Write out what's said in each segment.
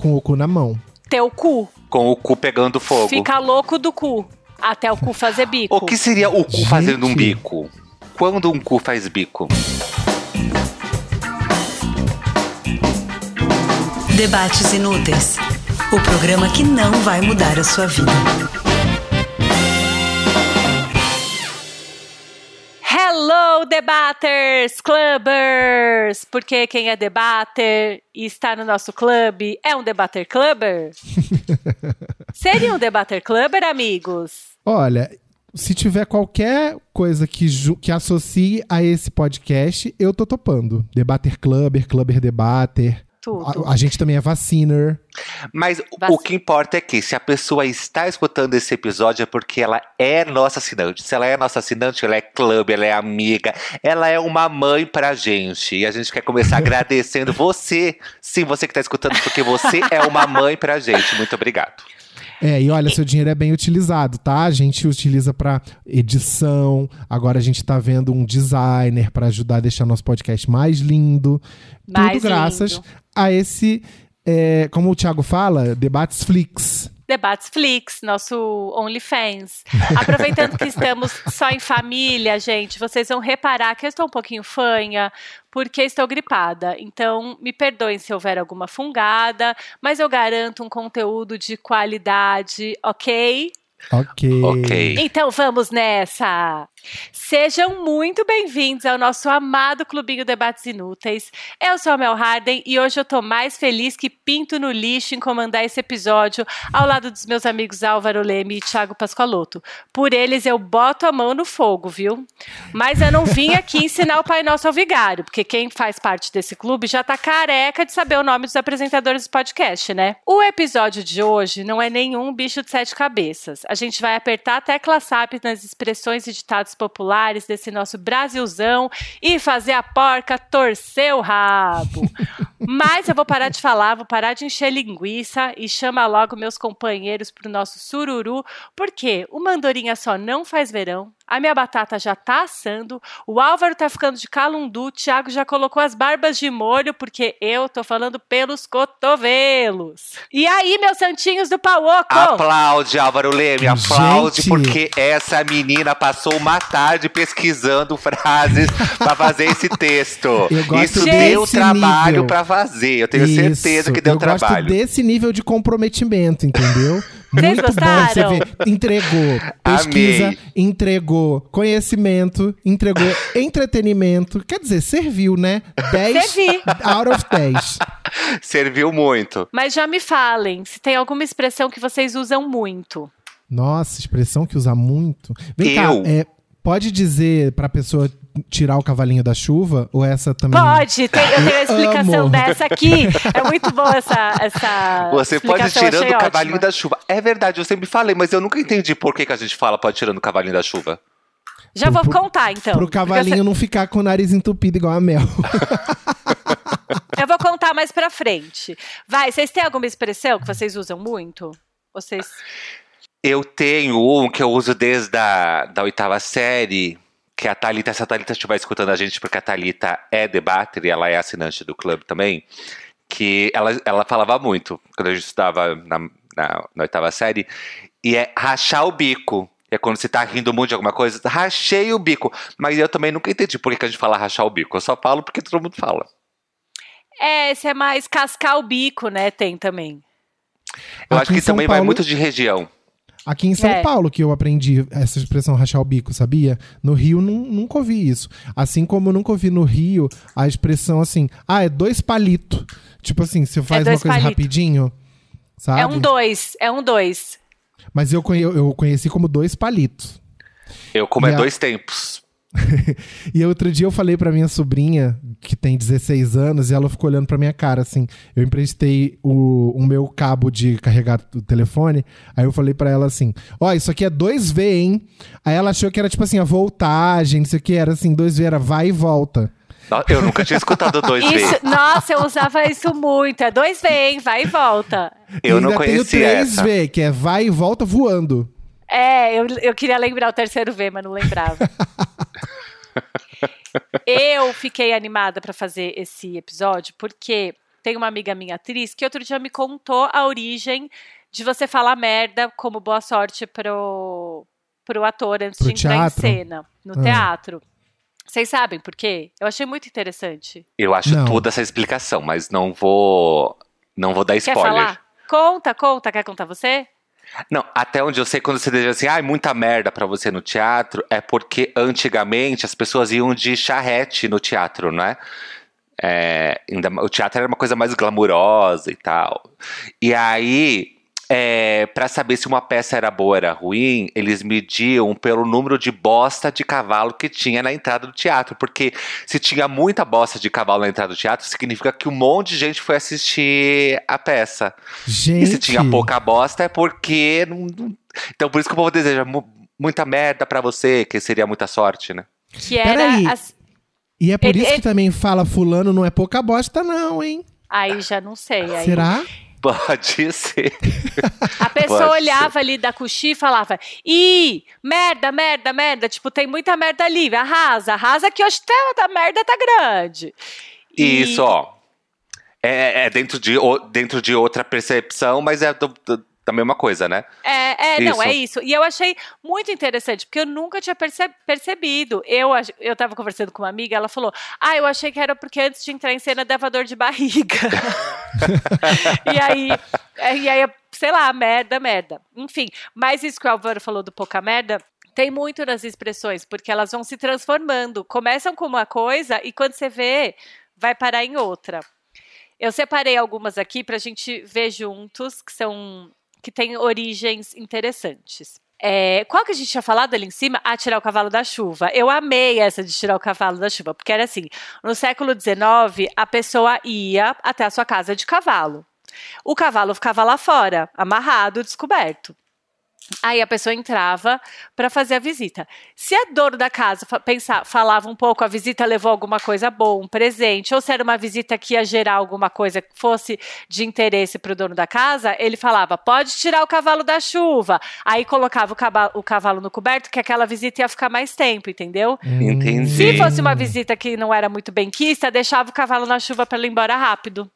Com o cu na mão. Teu cu. Com o cu pegando fogo. Fica louco do cu. Até o cu fazer bico. O que seria o cu Gente. fazendo um bico? Quando um cu faz bico? Debates Inúteis o programa que não vai mudar a sua vida. Debaters, clubbers! Porque quem é debater e está no nosso clube é um debater clubber? Seria um debater clubber, amigos? Olha, se tiver qualquer coisa que, que associe a esse podcast, eu tô topando. Debater Clubber, Clubber Debater. Tudo. A, a gente também é vaciner. Mas o- Vac- o que importa é que se a pessoa está escutando esse episódio é porque ela é nossa assinante. Se ela é nossa assinante, ela é clube, ela é amiga, ela é uma mãe pra gente. E a gente quer começar agradecendo você. Sim, você que está escutando, porque você é uma mãe pra gente. Muito obrigado. É, e olha, seu dinheiro é bem utilizado, tá? A gente utiliza pra edição. Agora a gente tá vendo um designer pra ajudar a deixar nosso podcast mais lindo. Mais Tudo graças lindo. a esse, é, como o Thiago fala, Debates Flix. Debates Flix, nosso OnlyFans. Aproveitando que estamos só em família, gente, vocês vão reparar que eu estou um pouquinho fanha, porque estou gripada. Então, me perdoem se houver alguma fungada, mas eu garanto um conteúdo de qualidade, ok? Ok. Ok. Então vamos nessa! Sejam muito bem-vindos ao nosso amado Clubinho Debates Inúteis. Eu sou a Mel Harden e hoje eu tô mais feliz que pinto no lixo em comandar esse episódio ao lado dos meus amigos Álvaro Leme e Thiago Pascoaloto. Por eles eu boto a mão no fogo, viu? Mas eu não vim aqui ensinar o Pai Nosso ao Vigário, porque quem faz parte desse clube já tá careca de saber o nome dos apresentadores do podcast, né? O episódio de hoje não é nenhum bicho de sete cabeças. A gente vai apertar a tecla SAP nas expressões e ditados populares desse nosso Brasilzão e fazer a porca torcer o rabo. Mas eu vou parar de falar, vou parar de encher linguiça e chama logo meus companheiros pro nosso sururu, porque o Mandorinha só não faz verão, a minha batata já tá assando, o Álvaro tá ficando de calundu, o Thiago já colocou as barbas de molho, porque eu tô falando pelos cotovelos. E aí, meus santinhos do Pauoco? Aplaude, Álvaro Leme, aplaude, Gente. porque essa menina passou uma tarde pesquisando frases pra fazer esse texto. Isso deu trabalho nível. Fazer, eu tenho Isso. certeza que deu eu trabalho. gosto desse nível de comprometimento, entendeu? Muito bom você ver. Entregou pesquisa, Amei. entregou conhecimento, entregou entretenimento. Quer dizer, serviu, né? 10 Servi. out of 10. Serviu muito. Mas já me falem, se tem alguma expressão que vocês usam muito. Nossa, expressão que usa muito. Vem Eu? cá, é, pode dizer pra pessoa tirar o cavalinho da chuva? Ou essa também? Pode, tem- eu tenho a explicação Amo. dessa aqui. É muito boa essa, essa Você pode tirando o cavalinho ótima. da chuva. É verdade, eu sempre falei, mas eu nunca entendi por que, que a gente fala pode ir tirando o cavalinho da chuva. Já vou Pro- contar, então. Pro cavalinho não ficar com o nariz entupido igual a Mel. Eu vou contar mais pra frente. Vai, vocês têm alguma expressão que vocês usam muito? Vocês. Eu tenho um que eu uso desde a da oitava série, que a Thalita, se a Thalita estiver escutando a gente, porque a Thalita é debater e ela é assinante do clube também, que ela, ela falava muito quando a gente estudava na, na, na oitava série, e é rachar o bico. É quando você tá rindo muito de alguma coisa, rachei o bico. Mas eu também nunca entendi por que, a gente fala rachar o bico. Eu só falo porque todo mundo fala. É, esse é mais cascar o bico, né? Tem também. Eu Aqui acho que também vai Paulo- muito de região. Aqui em São É. Paulo que eu aprendi essa expressão rachar o bico, sabia? No Rio nu- nunca ouvi isso. Assim como eu nunca ouvi no Rio a expressão assim, ah, é dois palitos. Tipo assim, você faz uma dois coisa palito. rapidinho, sabe? É um dois, é um dois. Mas eu, conhe- eu conheci como dois palitos. Eu como E é a- dois tempos. E outro dia eu falei pra minha sobrinha, que tem 16 anos, e ela ficou olhando pra minha cara, assim. Eu emprestei o, o meu cabo de carregar o telefone, aí eu falei pra ela assim: Ó, isso aqui é 2V, hein? Aí ela achou que era tipo assim, a voltagem, não sei o que, era assim, 2V, era vai e volta. No- Eu nunca tinha escutado dois Isso, vezes. nossa, eu usava isso muito. É dois V, hein? Vai e volta. Eu e não ainda conhecia tem o essa. 3V, que é vai e volta voando. É, eu, eu queria lembrar o terceiro V, mas não lembrava. eu fiquei animada pra fazer esse episódio porque tem uma amiga minha atriz que outro dia me contou a origem de você falar merda como boa sorte pro, pro ator antes Pro de entrar teatro? em cena, no Ah. teatro. Vocês sabem por quê? Eu achei muito interessante. Eu acho Não. toda essa explicação, mas não vou. Não vou dar Quer spoiler. falar? Conta, conta. Quer contar você? Não, até onde eu sei, quando você diz assim, ai, muita merda pra você no teatro, é porque antigamente as pessoas iam de charrete no teatro, não é? É, ainda, o teatro era uma coisa mais glamurosa e tal. E aí, é, para saber se uma peça era boa ou era ruim, eles mediam pelo número de bosta de cavalo que tinha na entrada do teatro. Porque se tinha muita bosta de cavalo na entrada do teatro, significa que um monte de gente foi assistir a peça. Gente. E se tinha pouca bosta é porque. Não, não- Então por isso que o povo deseja mu- muita merda pra você, que seria muita sorte, né? Que era. Peraí. as- E é por Ele- isso ele- que também fala fulano não é pouca bosta, não, hein? Aí já não sei. Aí Será? Pode ser. A pessoa Pode olhava ali da coxi e falava: Ih, merda, merda, merda. Tipo, tem muita merda ali. Arrasa, arrasa que hoje tá, a merda tá grande. E- Isso, ó. É, é dentro, de, dentro de outra percepção, mas é do- do- da mesma coisa, né? É, é, não, é isso. E eu achei muito interessante, porque eu nunca tinha perce- percebido. Eu, eu tava conversando com uma amiga, ela falou: Ah, eu achei que era porque antes de entrar em cena dava dor de barriga. e aí, é, e aí, sei lá, merda, merda. Enfim, mas isso que o Álvaro falou do pouca merda. Tem muito nas expressões, porque elas vão se transformando. Começam com uma coisa e quando você vê, vai parar em outra. Eu separei algumas aqui para a gente ver juntos, que são que têm origens interessantes. É, qual que a gente tinha falado ali em cima? Ah, tirar o cavalo da chuva. Eu amei essa de tirar o cavalo da chuva, porque era assim: no século XIX, a pessoa ia até a sua casa de cavalo. O cavalo ficava lá fora, amarrado, descoberto. Aí a pessoa entrava para fazer a visita. Se a dono da casa pensar, falava um pouco, a visita levou alguma coisa boa, um presente, ou se era uma visita que ia gerar alguma coisa que fosse de interesse para o dono da casa, ele falava: pode tirar o cavalo da chuva. Aí colocava o cavalo, o cavalo no coberto, que aquela visita ia ficar mais tempo, entendeu? Entendi. Se fosse uma visita que não era muito bem quista, deixava o cavalo na chuva para ele ir embora rápido.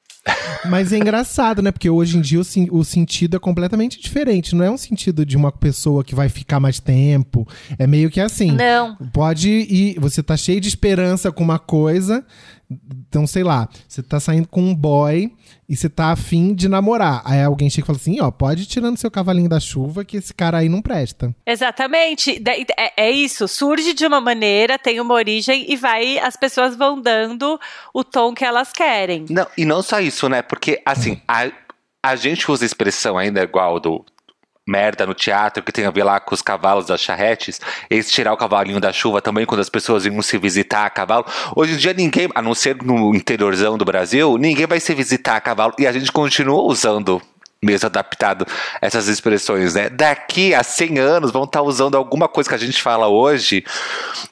Mas é engraçado, né? Porque hoje em dia o, o sentido é completamente diferente. Não é um sentido de uma pessoa que vai ficar mais tempo. É meio que assim. Não. Pode ir. Você tá cheio de esperança com uma coisa. Então, sei lá, você tá saindo com um boy e você tá afim de namorar. Aí alguém chega e fala assim: ó, pode ir tirando seu cavalinho da chuva que esse cara aí não presta. Exatamente. É, é isso. Surge de uma maneira, tem uma origem e vai. As pessoas vão dando o tom que elas querem. Não, e não só isso, né? Porque, assim, a, a gente usa expressão ainda igual do merda no teatro, que tem a ver lá com os cavalos das charretes, eles tirar o cavalinho da chuva também, quando as pessoas iam se visitar a cavalo. Hoje em dia ninguém, a não ser no interiorzão do Brasil, ninguém vai se visitar a cavalo. E a gente continua usando mesmo adaptado essas expressões, né? Daqui a 100 anos vão estar usando alguma coisa que a gente fala hoje,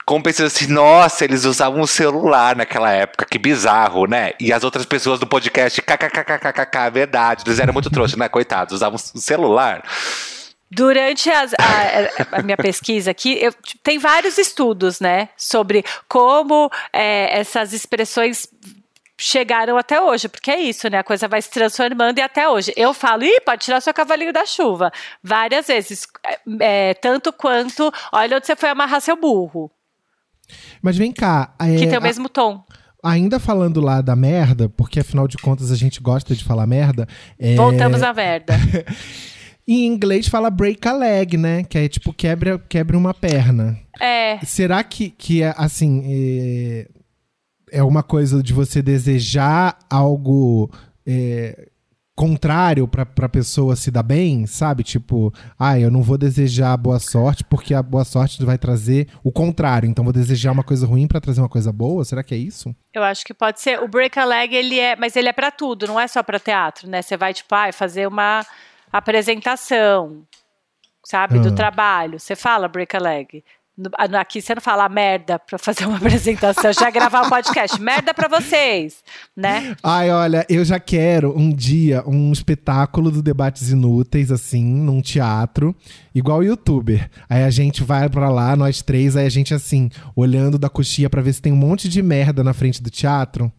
como pensando assim, nossa, eles usavam um celular naquela época, que bizarro, né? E as outras pessoas do podcast, kkkkkkk, verdade, eles eram muito trouxas, né? Coitados, usavam um celular. Durante as- a, a minha pesquisa aqui, eu- tem vários estudos, né, sobre como é, essas expressões chegaram até hoje, porque é isso, né? A coisa vai se transformando e até hoje. Eu falo, ih, pode tirar seu cavalinho da chuva. Várias vezes. É, é, tanto quanto, olha onde você foi amarrar seu burro. Mas vem cá. é, Que tem o a- mesmo tom. ainda falando lá da merda, porque afinal de contas a gente gosta de falar merda. é, Voltamos à merda. Em inglês fala break a leg, né? Que é tipo quebra, quebra uma perna. É. Será que, que é assim. É, uma coisa de você desejar algo é, contrário pra, pra pessoa se dar bem, sabe? Tipo, ah, eu não vou desejar boa sorte porque a boa sorte vai trazer o contrário. Então vou desejar uma coisa ruim pra trazer uma coisa boa. Será que é isso? Eu acho que pode ser. O break a leg, ele é. Mas ele é pra tudo, não é só pra teatro, né? Você vai, tipo, ah, fazer uma apresentação, sabe? Do Ah. trabalho. Você fala break a leg. Ah, Aqui você não fala merda pra fazer uma apresentação, já gravar um podcast. merda pra vocês, né? Ai, olha, eu já quero um dia um espetáculo do Debates Inúteis, assim, num teatro, igual youtuber. Aí a gente vai pra lá, nós três, aí a gente, assim, olhando da coxinha pra ver se tem um monte de merda na frente do teatro.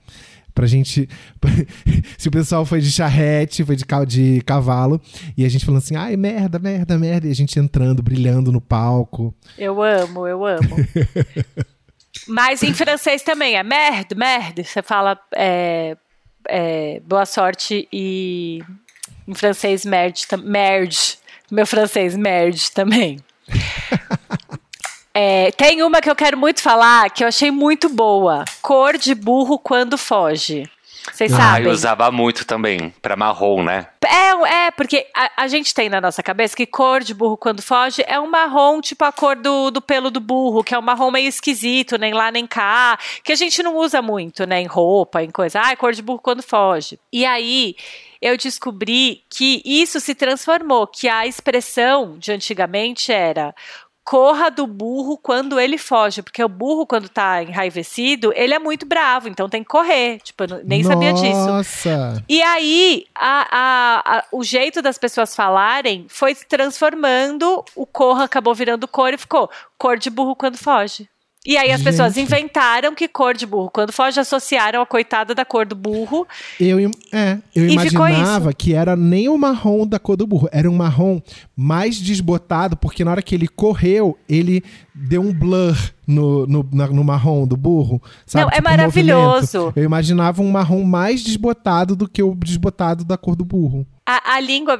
Pra gente. se o pessoal foi de charrete, foi de, de cavalo, e a gente falando assim, ai, merda, merda, merda, e a gente entrando, brilhando no palco. Eu amo, eu amo. Mas em francês também é merde, merde. Você fala é, é, boa sorte e em francês merde, merde. Meu francês merde também. É, tem uma que eu quero muito falar que eu achei muito boa. Cor de burro quando foge. Vocês Ah, sabem? eu usava muito também, pra marrom, né? É, é, porque a, a gente tem na nossa cabeça que cor de burro quando foge é um marrom, tipo a cor do, do pelo do burro, que é um marrom meio esquisito, nem lá nem cá, que a gente não usa muito, né, em roupa, em coisa. Ah, é cor de burro quando foge. E aí eu descobri que isso se transformou, que a expressão de antigamente era corra do burro quando ele foge, porque o burro quando tá enraivecido, ele é muito bravo, então tem que correr. Tipo, eu nem sabia disso. Nossa! E aí, a- a- a- o jeito das pessoas falarem foi se transformando, o corra acabou virando cor e ficou cor de burro quando foge. E aí as Gente. pessoas inventaram que cor de burro quando foge associaram a coitada da cor do burro. Eu, é, eu imaginava que era nem o marrom da cor do burro, era um marrom mais desbotado, porque na hora que ele correu, ele deu um blur no, no, na- no marrom do burro. Sabe? Não, é Tipo, maravilhoso. movimento. Eu imaginava um marrom mais desbotado do que o desbotado da cor do burro. A, a língua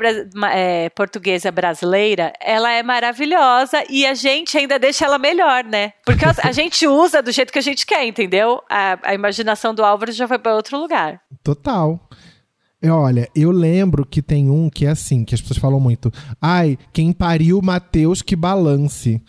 é, portuguesa brasileira, ela é maravilhosa e a gente ainda deixa ela melhor, né? Porque a, a gente usa do jeito que a gente quer, entendeu? A, a imaginação do Álvaro já foi para outro lugar. Total. É, Olha, eu lembro que tem um que é assim, que as pessoas falam muito. Ai, quem pariu Mateus que balance.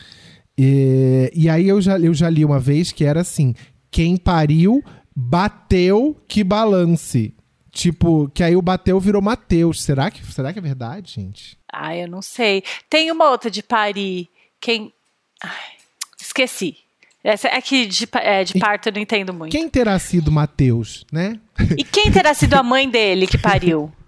E, e aí eu já, eu já li uma vez que era assim: quem pariu bateu que balance. Tipo, que aí o bateu virou Mateus. Será que, será que é verdade, gente? Ai, eu não sei. Tem uma outra de Paris. Quem. Ai, esqueci. Essa é que de, é, de parto eu não entendo muito. Quem terá sido Mateus, né? E quem terá sido a mãe dele que pariu?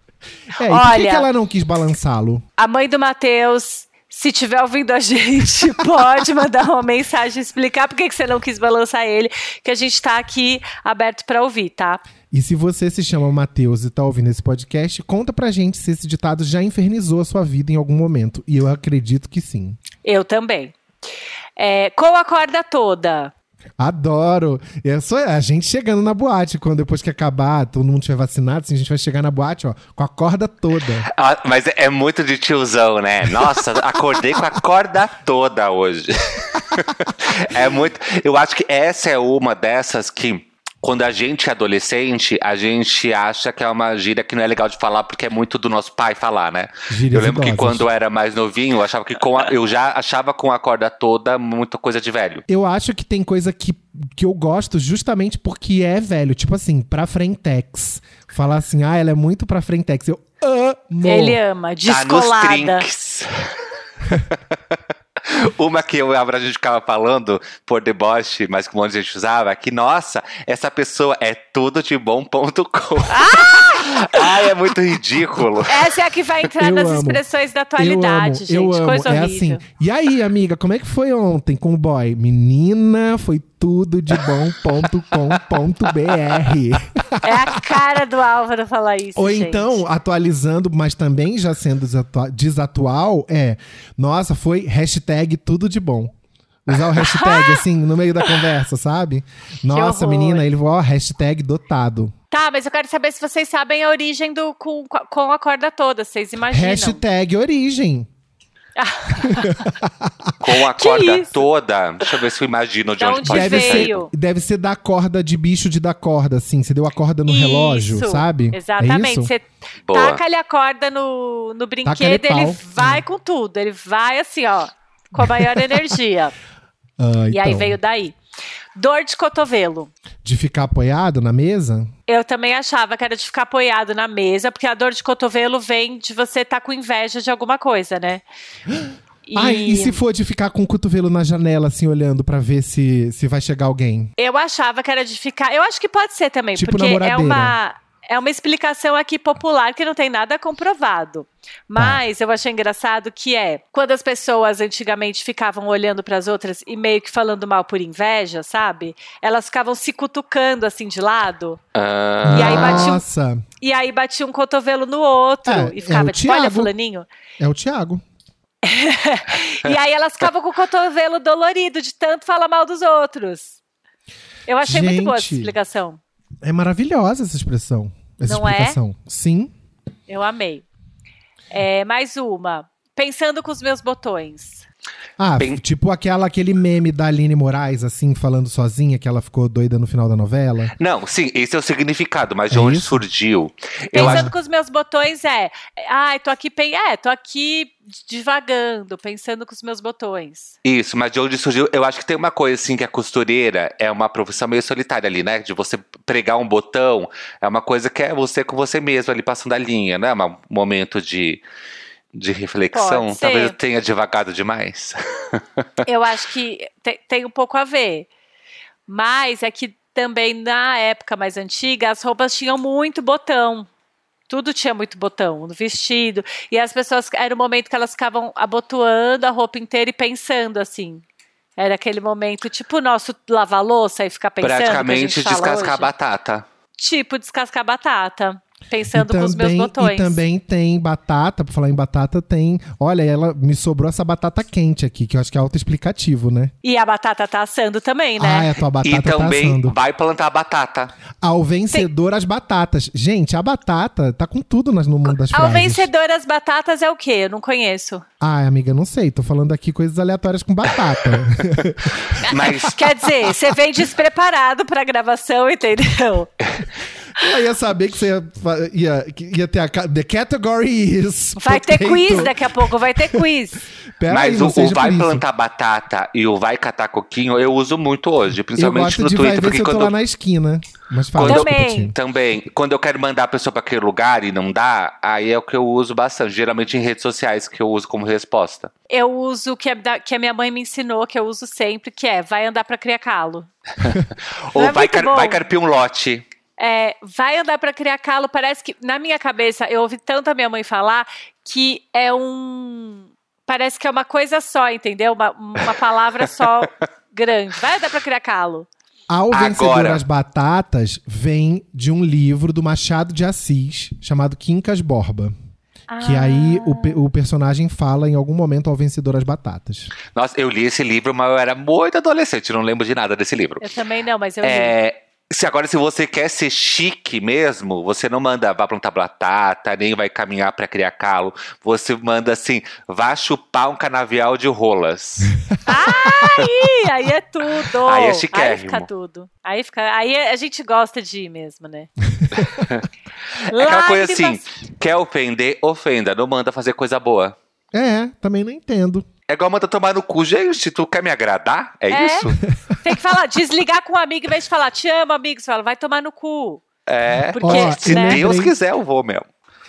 É, e por que, Olha- que ela não quis balançá-lo? A mãe do Matheus, se tiver ouvindo a gente, pode mandar uma mensagem explicar por que você não quis balançar ele, que a gente tá aqui aberto pra ouvir, tá? E se você se chama Matheus e tá ouvindo esse podcast, conta pra gente se esse ditado já infernizou a sua vida em algum momento. E eu acredito que sim. Eu também. É, com a corda toda. Adoro! Eu sou a gente chegando na boate, quando depois que acabar, todo mundo tiver vacinado, assim, a gente vai chegar na boate, ó, com a corda toda. Ah, mas é- é muito de tiozão, né? Nossa, acordei com a corda toda hoje. é muito. Eu acho que essa é uma dessas que. Quando a gente é adolescente, a gente acha que é uma gíria que não é legal de falar porque é muito do nosso pai falar, né? Gírias eu lembro que idosas. quando eu era mais novinho, eu achava que com a- eu já achava com a corda toda muita coisa de velho. Eu acho que tem coisa que, que eu gosto justamente porque é velho. Tipo assim, pra frentex. Falar assim, ah, ela é muito pra frentex. Eu amo! Ele ama, Tá nos descolada. Uma que eu e a gente ficava falando por deboche, mas que um monte de gente usava, que, nossa, essa pessoa é tudo de bom.com. Ah! Ai, é muito ridículo. Essa é a que vai entrar Eu nas amo. expressões da Eu atualidade, amo, gente. eu amo. Coisa é horrível. assim. E aí, amiga, como é que foi ontem com o boy? Menina, foi tudo de bom.com.br. É a cara do Álvaro falar isso. Ou gente. então, atualizando, mas também já sendo desatua- desatual, é. Nossa, foi hashtag tudo de bom. Usar o hashtag assim no meio da conversa, sabe? Nossa, menina, ele ó, hashtag dotado. Tá, mas eu quero saber se vocês sabem a origem do com, com a corda toda. Vocês imaginam? Hashtag origem. Com a Que corda isso? toda. Deixa eu ver se eu imagino de De onde onde pode Deve ser. veio? ser, deve ser da corda de bicho de dar corda, assim. Você deu a corda no relógio, Isso, sabe? Exatamente. É isso? Você Boa. taca ali a corda no, no Taca-lhe brinquedo, ele vai com tudo. Ele vai assim, ó, com a maior energia. Ah, E aí então. veio daí. Dor de cotovelo. De ficar apoiado na mesa? Eu também achava que era de ficar apoiado na mesa, porque a dor de cotovelo vem de você estar com inveja de alguma coisa, né? E Ai, e se for de ficar com o cotovelo na janela, assim, olhando pra ver se, se vai chegar alguém? eu achava que era de ficar. Eu acho que pode ser também, Tipo porque é namoradeira. uma. É uma explicação aqui popular que não tem nada comprovado. Mas eu achei engraçado que é quando as pessoas antigamente ficavam olhando para as outras e meio que falando mal por inveja, sabe? Elas ficavam se cutucando assim de lado. Ah, E aí bate um- Nossa, E aí batia um cotovelo no outro É, e ficava é tipo, olha, Thiago. fulaninho. é o Thiago. E aí elas ficavam com o cotovelo dolorido de tanto falar mal dos outros. Eu achei muito boa essa Gente. explicação. É maravilhosa essa expressão. Essa Não é? explicação. Sim. Eu amei. É, mais uma. Pensando com os meus botões. Ah, Bem- tipo aquela, aquele meme da Aline Moraes, assim, falando sozinha, que ela ficou doida no final da novela. Não, sim, esse é o significado, mas de É onde isso? surgiu? Pensando acho com os meus botões é. Ai, tô aqui, pen- é, tô aqui divagando, pensando com os meus botões. isso, mas de onde surgiu? Eu acho que tem uma coisa assim que a costureira é uma profissão meio solitária ali, né? De você pregar um botão, é uma coisa que é você com você mesmo ali passando a linha, né? Um momento de, de reflexão. Talvez eu tenha devagado demais. Eu acho que te- tem um pouco a ver. Mas é que também na época mais antiga, as roupas tinham muito botão. Tudo tinha muito botão no vestido. E as pessoas. Era o momento que elas ficavam abotoando a roupa inteira e pensando assim. Era aquele momento, tipo nosso lavar louça e ficar pensando. Praticamente descascar hoje. batata. Tipo descascar batata. Pensando e com os meus também, botões. E também tem batata, pra falar em batata, tem. Olha, ela me sobrou essa batata quente aqui, que eu acho que é autoexplicativo, né? E a batata tá assando também, né? Ah, é, a tua batata e tá também assando. vai plantar batata. Ao vencedor as batatas. Gente, a batata tá com tudo nas- no mundo das Ao frases. vencedor as batatas é o quê? Eu não conheço. Ah, amiga, não sei. Tô falando aqui coisas aleatórias com batata. Mas Quer dizer, você vem despreparado pra gravação, entendeu? eu ia saber que você ia, ia, ia ter a. The category is. Vai ter potato. quiz daqui a pouco, vai ter quiz. Pera Mas aí, o, o vai plantar batata e o vai catar coquinho eu uso muito hoje, Eu principalmente gosto no de Twitter, vai ver porque se eu tô quando lá na esquina. Mas fala, Quando Também. Também, quando eu quero mandar a pessoa para aquele lugar e não dá, aí é o que eu uso bastante, geralmente em redes sociais que eu uso como resposta. Eu uso o que, é da- que a minha mãe me ensinou, que eu uso sempre, que é vai andar pra criar calo. Ou é vai, car vai carpir um lote. É, vai andar pra criar calo, parece que, na minha cabeça, eu ouvi tanto a minha mãe falar que é um. Parece que é uma coisa só, entendeu? Uma, uma palavra só grande. Vai andar pra criar calo. Ao vencedor Agora. das batatas vem de um livro do Machado de Assis chamado Quincas Borba. Que Ah. aí o, o personagem fala em algum momento ao vencedor as batatas. Nossa, eu li esse livro, mas eu era muito adolescente, não lembro de nada desse livro. Eu também não, mas eu li. Se agora, se você quer ser chique mesmo, você não manda vá plantar batata, nem vai caminhar pra criar calo. Você manda assim, vá chupar um canavial de rolas. Aí, aí é tudo. Aí é Aí chiquérrimo. fica tudo. Aí, fica, aí a gente gosta de ir mesmo, né? É aquela coisa assim, quer ofender, ofenda, não manda fazer coisa boa. É, também não entendo. É igual manda tomar no cu, gente, tu quer me agradar? É, É. isso? Tem que falar, desligar com um amigo em vez de falar, te amo, amigo. Você fala, vai tomar no cu. É. Porque, Ó, Se né? Deus quiser, eu vou mesmo.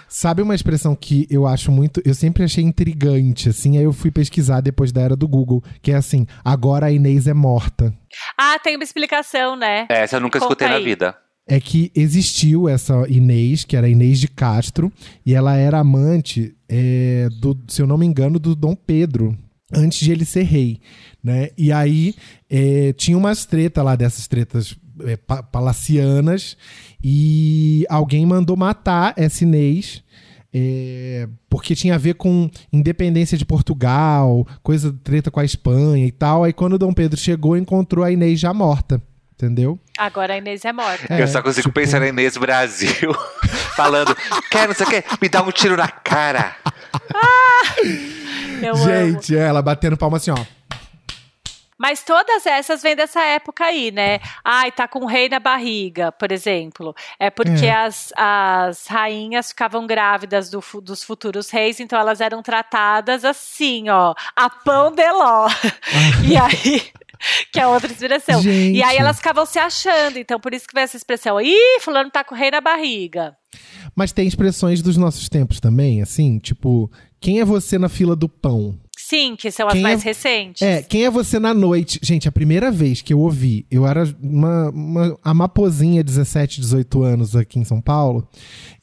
Sabe uma expressão que eu acho muito. Eu sempre achei intrigante, assim, aí eu fui pesquisar depois da era do Google, que é assim: agora a Inês é morta. Ah, tem uma explicação, né? Essa eu nunca Conta escutei na aí. vida. É que existiu essa Inês, que era Inês de Castro, e ela era amante, é, do, se eu não me engano, do Dom Pedro, antes de ele ser rei. Né? E aí é, tinha umas tretas lá, dessas tretas é, pa- palacianas, e alguém mandou matar essa Inês. é, porque tinha a ver com independência de Portugal, coisa treta com a Espanha e tal. Aí quando Dom Pedro chegou, encontrou a Inês já morta. Entendeu? Agora a Inês é morta. É, eu só consigo tipo- pensar na Inês Brasil falando, quer não sei o quê, me dá um tiro na cara. Eu amo. Gente, é, ela batendo palma assim, ó. Mas todas essas vêm dessa época aí, né? Ai, tá com o rei na barriga, por exemplo. É porque É. as, as rainhas ficavam grávidas do dos futuros reis, então elas eram tratadas assim, ó, a pão de ló. e aí. Que é outra expressão. Gente. E aí elas ficavam se achando, então por isso que vem essa expressão. Ih, fulano tá com o rei na barriga. Mas tem expressões dos nossos tempos também, assim, tipo, quem é você na fila do pão? Sim, que são as Quem mais é- recentes. É, quem é você na noite? Gente, a primeira vez que eu ouvi, eu era uma, uma amapozinha, 17, 18 anos aqui em São Paulo,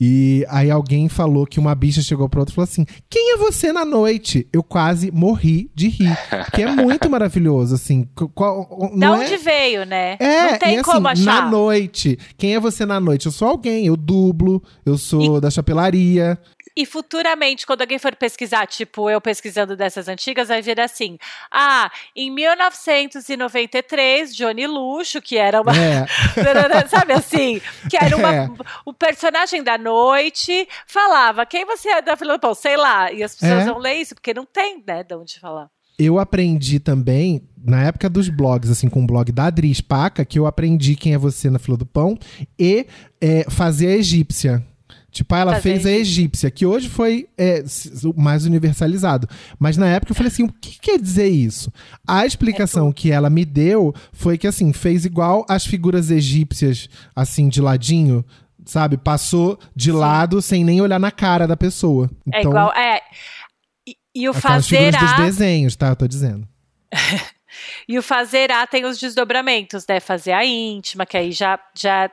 e aí alguém falou que uma bicha chegou pra outra e falou assim: Quem é você na noite? Eu quase morri de rir. Que é muito maravilhoso, assim. qu- Qual, Da é... onde veio, né? É, Não tem e assim, como achar. na noite. Quem é você na noite? Eu sou alguém, eu dublo, eu sou da chapelaria. E futuramente, quando alguém for pesquisar, tipo eu pesquisando dessas antigas, vai vir assim: ah, em 1993, Johnny Luxo, que era uma. É. Sabe assim? Que era uma. É. O personagem da noite falava: quem você é da fila do pão? Sei lá. E as pessoas É. vão ler isso, porque não tem, né, de onde falar. Eu aprendi também, na época dos blogs, assim, com o blog da Adri Spaca, que eu aprendi quem é você na fila do pão e é, fazer a egípcia. Tipo, ah, ela Fazer fez a egípcia, que hoje foi é, mais universalizado. Mas na época eu falei assim: o que quer dizer isso? A explicação que ela me deu foi que, assim, fez igual as figuras egípcias, assim, de ladinho, sabe? Passou de lado sem nem olhar na cara da pessoa. É Então, igual. É. E, e o fazer figuras dos a. desenhos, tá? Eu tô dizendo. E o fazer a tem os desdobramentos, né? Fazer a íntima, que aí já, já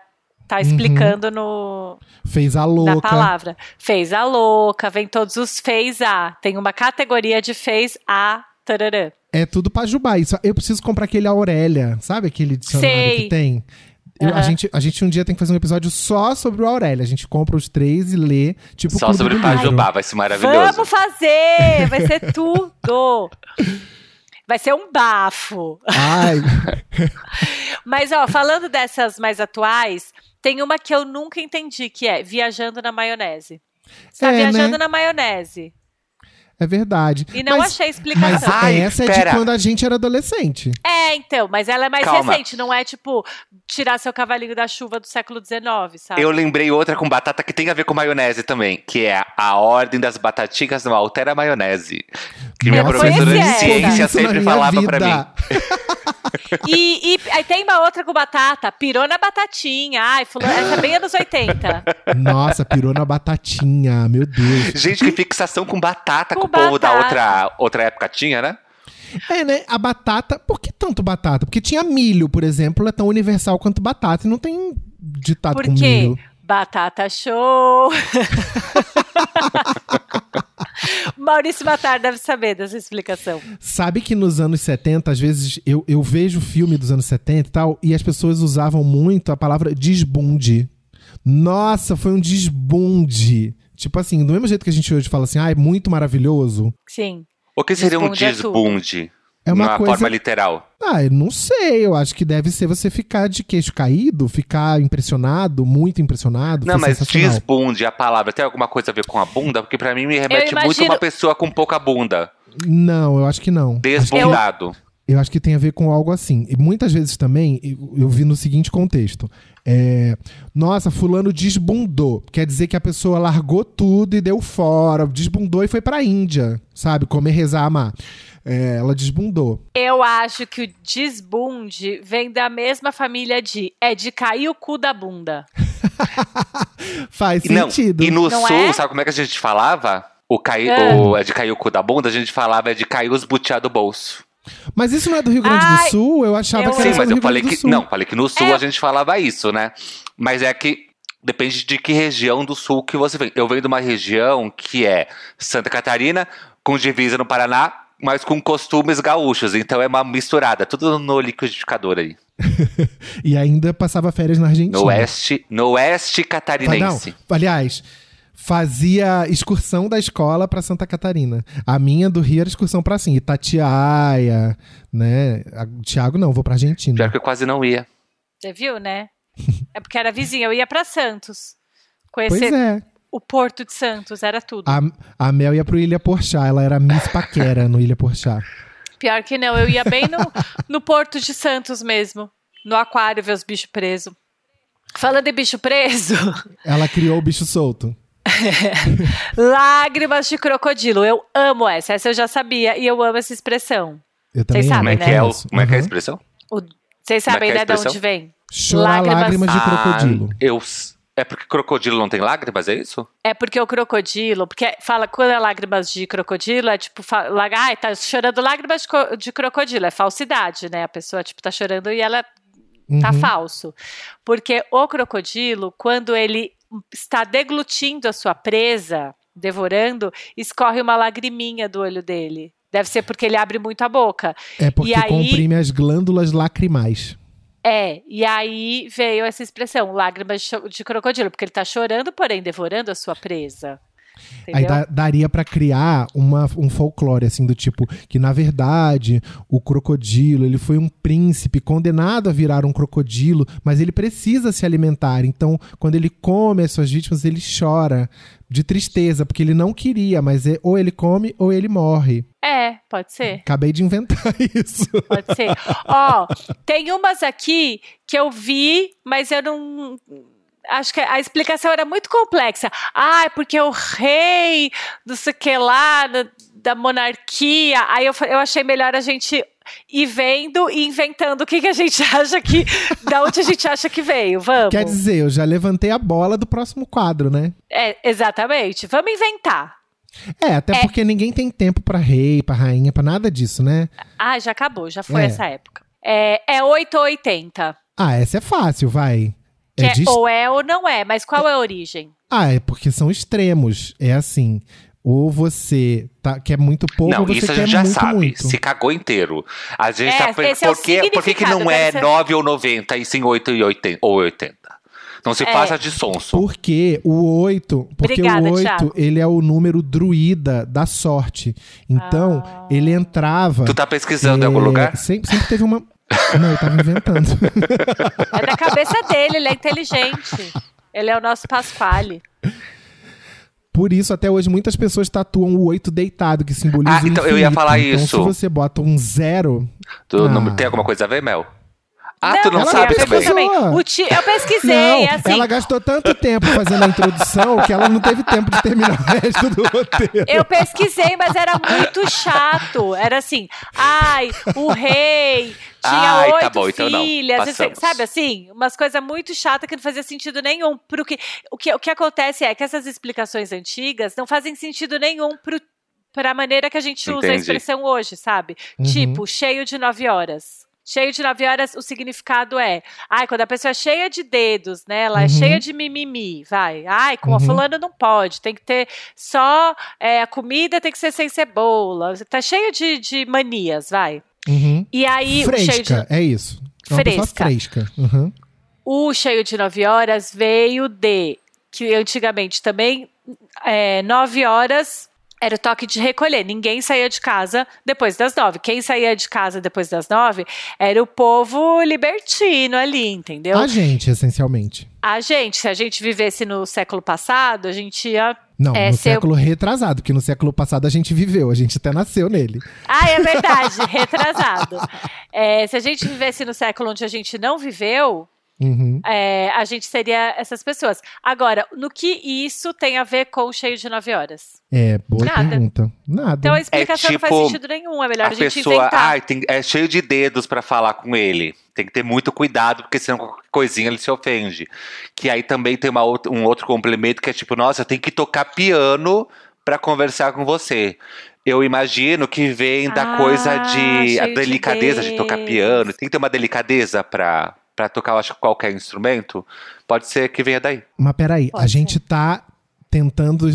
tá explicando no, Fez a na Uhum. louca. palavra. Fez a louca, vem todos os fez a. Tem uma categoria de fez a. Tararã. É tudo pra Jubá. Isso, eu preciso comprar aquele Aurélia, sabe aquele dicionário Sei. que tem? Eu- a, Aham. gente, a gente um dia tem que fazer um episódio só sobre o Aurélia. A gente compra os três e lê, tipo Só sobre Livro. Pajubá, vai ser maravilhoso. Vamos fazer! Vai ser tudo! Vai ser um bafo. Ai, Mas, ó, falando dessas mais atuais, tem uma que eu nunca entendi, que é Viajando na Maionese. Você tá É, viajando né? na maionese. é verdade. E não mas, achei explicação. Mas Ai, essa é de quando a gente era adolescente. É, então, mas ela é mais Calma. recente, não é tipo tirar seu cavalinho da chuva do século XIX, sabe? Eu lembrei outra com batata que tem a ver com maionese também, que é a ordem das batatinhas não altera a maionese. Que minha Eu não professora de conhecia ciência sempre minha falava pra mim. E, e aí tem uma outra com batata, pirou na batatinha. Ai, fulano, essa é bem anos 80. Nossa, pirou na batatinha, meu Deus. Gente, que fixação com batata Com que o povo da outra, outra época tinha, né? É, né? A batata. Por que tanto batata? Porque tinha milho, por exemplo, é tão universal quanto batata. E não tem ditado Por com quê? milho. Batata show! Maurício Matar deve saber dessa explicação. Sabe que nos anos 70, às vezes, eu, eu vejo filme dos anos 70 e tal, e as pessoas usavam muito a palavra desbunde. Nossa, foi um desbunde. Tipo assim, do mesmo jeito que a gente hoje fala assim, ah, é muito maravilhoso. Sim. O que seria um Desbunde é desbunde? É uma coisa- forma literal. Ah, eu não sei, eu acho que deve ser você ficar de queixo caído, ficar impressionado, muito impressionado. Não, mas desbunde, a palavra, tem alguma coisa a ver com a bunda? Porque pra mim me remete muito a imagino- uma pessoa com pouca bunda. Não, eu acho que não. Desbundado. Eu acho que tem a ver com algo assim. E muitas vezes também, eu, eu vi no seguinte contexto. É, Nossa, fulano desbundou. Quer dizer que a pessoa largou tudo e deu fora. Desbundou e foi pra Índia, sabe? Comer, rezar, amar. É, ela desbundou. Eu acho que o desbunde vem da mesma família de é de cair o cu da bunda. Faz E não, sentido. e no Não sul, é? sabe como é que a gente falava? O, cair, É. o é de cair o cu da bunda, a gente falava é de cair os butiá do bolso. Mas isso não é do Rio Grande do Ai, Sul? Eu achava eu que era Sim, mas do eu Rio falei Grande que. do Sul. Não, falei que no sul É. a gente falava isso, né? Mas é que depende de que região do sul que você vem. Eu venho de uma região que é Santa Catarina, com divisa no Paraná, mas com costumes gaúchos. Então é uma misturada, tudo no liquidificador aí. E ainda passava férias na Argentina. No oeste, no oeste Ah, Não, catarinense. aliás, fazia excursão da escola pra Santa Catarina. A minha do Rio era excursão pra assim, Itatiaia, né? A- Tiago não, vou pra Argentina. Pior que eu quase não ia. Você viu, né? É porque era vizinha. Eu ia pra Santos. Pois Conhecer é. O Porto de Santos, era tudo. A, a Mel ia pro Ilha Porchá, ela era Miss Paquera no Ilha Porchá. Pior que não, eu ia bem no, no Porto de Santos mesmo. No aquário ver os bichos presos. Falando em bicho preso, Ela criou o bicho solto. lágrimas de crocodilo. Eu amo essa. Essa eu já sabia e eu amo essa expressão. Eu também Vocês amo, Como é sabem, que né? é, o, conheço. como é, que é a Uhum. expressão? O- Vocês é sabem, é né, de onde vem? Chorar lágrimas, Lágrimas- de Ah, crocodilo. eu, s- É porque crocodilo não tem lágrimas, é isso? É porque o crocodilo, porque fala quando é lágrimas de crocodilo, é tipo, fala, ai, tá chorando lágrimas de, co- de crocodilo, é falsidade, né? A pessoa, tipo, tá chorando e ela tá Uhum. falso. Porque o crocodilo, quando ele está deglutindo a sua presa, devorando, escorre uma lagriminha do olho dele. Deve ser porque ele abre muito a boca. É porque E aí- comprime as glândulas lacrimais. É, e aí veio essa expressão, lágrimas de, de crocodilo, porque ele tá chorando, porém devorando a sua presa. Aí Entendeu? dá- daria pra criar uma, um folclore, assim, do tipo, que na verdade o crocodilo, ele foi um príncipe condenado a virar um crocodilo, mas ele precisa se alimentar. Então, quando ele come as suas vítimas, ele chora de tristeza, porque ele não queria, mas é, ou ele come ou ele morre. É, pode ser. Acabei de inventar isso. Pode ser. Ó, tem umas aqui que eu vi, mas eu não. Acho que a explicação era muito complexa. Ah, é porque o rei, não sei o que lá, da, da monarquia. Aí eu, eu achei melhor a gente ir vendo e inventando o que, que a gente acha que. da onde a gente acha que veio. Vamos. Quer dizer, eu já levantei a bola do próximo quadro, né? É, exatamente. Vamos inventar. É, até porque ninguém tem tempo pra rei, pra rainha, pra nada disso, né? Ah, já acabou, já foi É. essa época. É, é 8 ou 80. Ah, essa é fácil, vai. Que É é de ou é ou não é, mas qual é a origem? Ah, é porque são extremos. É assim, ou você tá, quer muito pouco, não, ou você isso a quer gente já muito, sabe. muito. Se cagou inteiro. A gente É, tá é o por, que, por que, que não é ser- 9 ou 90 e sim 8 e 80, ou 80? Não se É. faça de sonso. Porque o 8, porque Obrigada, o 8, Thiago. ele é o número druida da sorte. Então, Ah. ele entrava Tu tá pesquisando em algum é, lugar? Sempre, sempre teve uma Não, eu tava inventando. É da cabeça dele, ele é inteligente. Ele é o nosso Pasquale. Por isso, até hoje, muitas pessoas tatuam o 8 deitado, que simboliza Ah, o então eu ia falar então, isso. se você bota um zero, Tu Ah. não, tem alguma coisa a ver, Mel? Ah, tu não ela sabe não também. pesquisou. O ti- Eu pesquisei, não, é assim. ela gastou tanto tempo fazendo a introdução que ela não teve tempo de terminar o resto do roteiro. Eu pesquisei, mas era muito chato. Era assim, ai, o rei tinha Ai, tá oito bom, então não. filhas, Passamos. sabe assim? Umas coisas muito chatas que não fazia sentido nenhum. Pro que, o, que, o que acontece é que essas explicações antigas não fazem sentido nenhum pro, pra maneira que a gente usa a Entendi. expressão hoje, sabe? Uhum. Tipo, cheio de nove horas. Cheio de nove horas, o significado é, ai, quando a pessoa é cheia de dedos, né? Ela é Uhum. cheia de mimimi, vai. Ai, com a Uhum. fulana não pode, tem que ter só é, a comida tem que ser sem cebola. Tá cheio de, de manias, vai. Uhum. E aí, Fresca, de, é isso. É Fresca. fresca. Uhum. o cheio de nove horas veio de que antigamente também é, nove horas era o toque de recolher. Ninguém saía de casa depois das nove. Quem saía de casa depois das nove era o povo libertino ali, entendeu? A gente, essencialmente. A gente, se a gente vivesse no século passado, a gente ia. Não, É, no ser- século retrasado, porque no século passado a gente viveu, a gente até nasceu nele. Ah, é verdade, retrasado. É, se a gente vivesse no século onde a gente não viveu, Uhum. é, a gente seria essas pessoas. Agora, no que isso tem a ver com o cheio de nove horas? É, boa Nada. pergunta. Nada. Então a explicação não faz tipo, sentido nenhum. É melhor a, A gente pessoa inventar. ai, tem, é cheio de dedos pra falar com ele. Tem que ter muito cuidado, porque senão qualquer coisinha ele se ofende. Que aí também tem uma um outro complemento que é tipo, nossa, eu tenho que tocar piano pra conversar com você. Eu imagino que vem da Ah, coisa de a cheio de delicadeza de, tocar piano. Tem que ter uma delicadeza pra, pra tocar, eu acho, qualquer instrumento. Pode ser que venha daí. Mas peraí, Pode a ser. gente tá tentando